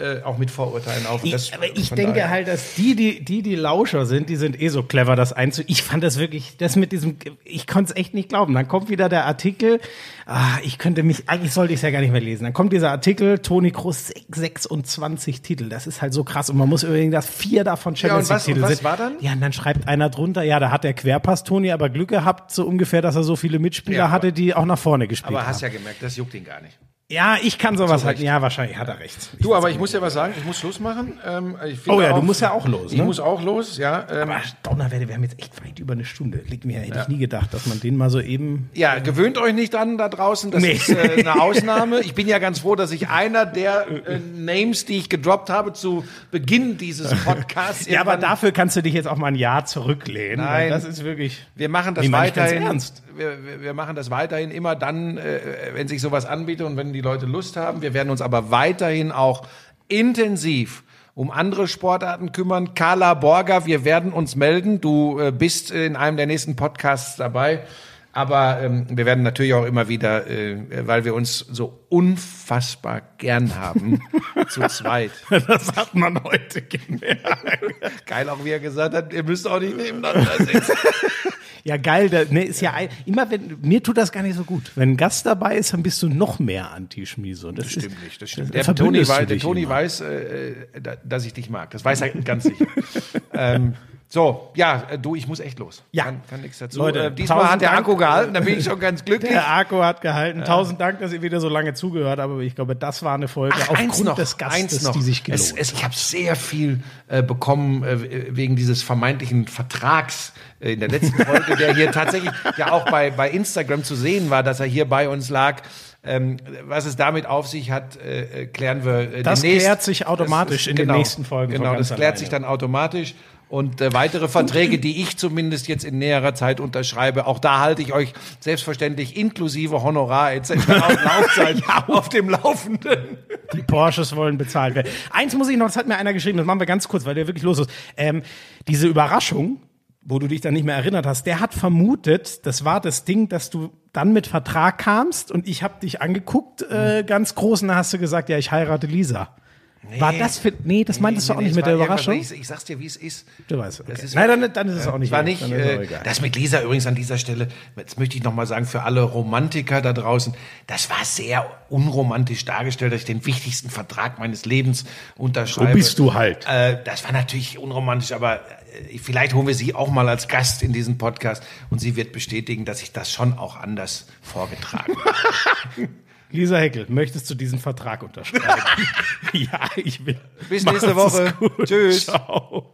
äh, auch mit Vorurteilen auf. Ich, aber ich denke daher- halt, dass die, die, die, die Lauscher sind, die sind eh so clever, das einzu. Ich fand das wirklich, das mit diesem, ich konnte es echt nicht glauben. Dann kommt wieder der Artikel, ah, ich könnte mich, eigentlich sollte ich es ja gar nicht mehr lesen. Dann kommt dieser Artikel, Toni Kroos 26 Titel. Das ist halt so krass. Und man muss übrigens, dass vier davon Champions League Titel und was sind. war dann? Ja, und dann schreibt einer drunter, ja, da hat der Querpass Toni aber Glück gehabt, so ungefähr, dass er so viele Mitspieler Ja, aber- hatte, die auch nach vorne gespielt Aber haben. hast ja gemerkt, das juckt ihn gar nicht. Ja, ich kann sowas halt. Recht. Ja, wahrscheinlich hat er recht. Du, aber ich muss ja was sagen, ich muss Schluss machen. Ähm, ich Oh ja, du musst ja auch los, Ich ne? muss auch los, ja. Ähm, Aber Donnerwerte, wir haben jetzt echt weit über eine Stunde. Liegt mir, hätte ich nie gedacht, dass man den mal so eben. Ja, gewöhnt euch nicht an da draußen. Das Nee. ist äh, eine Ausnahme. Ich bin ja ganz froh, dass ich einer der äh, Names, die ich gedroppt habe zu Beginn dieses Podcasts. Ja, aber dafür kannst du dich jetzt auch mal ein Jahr zurücklehnen. Nein. Das ist wirklich. Wir machen das ich weiterhin. ernst. Wir, wir, wir machen das weiterhin immer dann, äh, wenn sich sowas anbietet und wenn die Leute Lust haben. Wir werden uns aber weiterhin auch intensiv um andere Sportarten kümmern. Carla Borger, wir werden uns melden. Du äh, bist in einem der nächsten Podcasts dabei. Aber ähm, wir werden natürlich auch immer wieder, äh, weil wir uns so unfassbar gern haben, zu zweit. Das hat man heute gemerkt. Geil auch, wie er gesagt hat, ihr müsst auch nicht nebeneinander sitzen. Ja, geil. Da, ne, ist ja ein, immer wenn mir tut das gar nicht so gut. Wenn ein Gast dabei ist, dann bist du noch mehr Anti-Schmiese. Und das, Stimmt ist, nicht, das stimmt. Der Toni, weiß, der Toni weiß, äh, äh, da- dass ich dich mag. Das weiß er ganz sicher. ähm, so, ja, äh, du, ich muss echt los. Ja. Kann, kann nichts dazu. Leute, äh, diesmal hat der. Akku gehalten, da bin ich schon ganz glücklich. Der Akku hat gehalten. Tausend Dank, dass ihr wieder so lange zugehört habt. Aber ich glaube, das war eine Folge Ach, aufgrund eins noch, des Gastes, noch. die sich es, gelohnt es, Ich habe sehr viel äh, bekommen äh, wegen dieses vermeintlichen Vertrags äh, in der letzten Folge, der hier tatsächlich ja auch bei, bei Instagram zu sehen war, dass er hier bei uns lag. Ähm, was es damit auf sich hat, äh, äh, klären wir äh, Das demnächst. klärt sich automatisch in den nächsten Folgen von Genau, das klärt alleine. sich dann automatisch. Und äh, weitere Verträge, die ich zumindest jetzt in näherer Zeit unterschreibe, auch da halte ich euch selbstverständlich inklusive Honorar etc. auf Laufzeit auf dem Laufenden. Die Porsches wollen bezahlt werden. Eins muss ich noch, das hat mir einer geschrieben, das machen wir ganz kurz, weil der wirklich los ist. Ähm, diese Überraschung, wo du dich dann nicht mehr erinnert hast, der hat vermutet, das war das Ding, dass du dann mit Vertrag kamst und ich habe dich angeguckt, äh, ganz groß, und da hast du gesagt, ja, ich heirate Lisa. War das für, nee, das meintest du auch nicht es mit der Überraschung? Ich, ich sag's dir, wie es ist. Du weißt, okay. Ist- Nein, dann, dann ist es auch nicht. war nicht, äh, das mit Lisa übrigens an dieser Stelle, jetzt möchte ich nochmal sagen, für alle Romantiker da draußen, das war sehr unromantisch dargestellt, dass ich den wichtigsten Vertrag meines Lebens unterschreibe. So bist du halt. Äh, das war natürlich unromantisch, aber äh, vielleicht holen wir sie auch mal als Gast in diesen Podcast und sie wird bestätigen, dass ich das schon auch anders vorgetragen habe. Lisa Heckel, möchtest du diesen Vertrag unterschreiben? ja, ich will. Bis nächste Macht's Woche. gut. Tschüss. Ciao.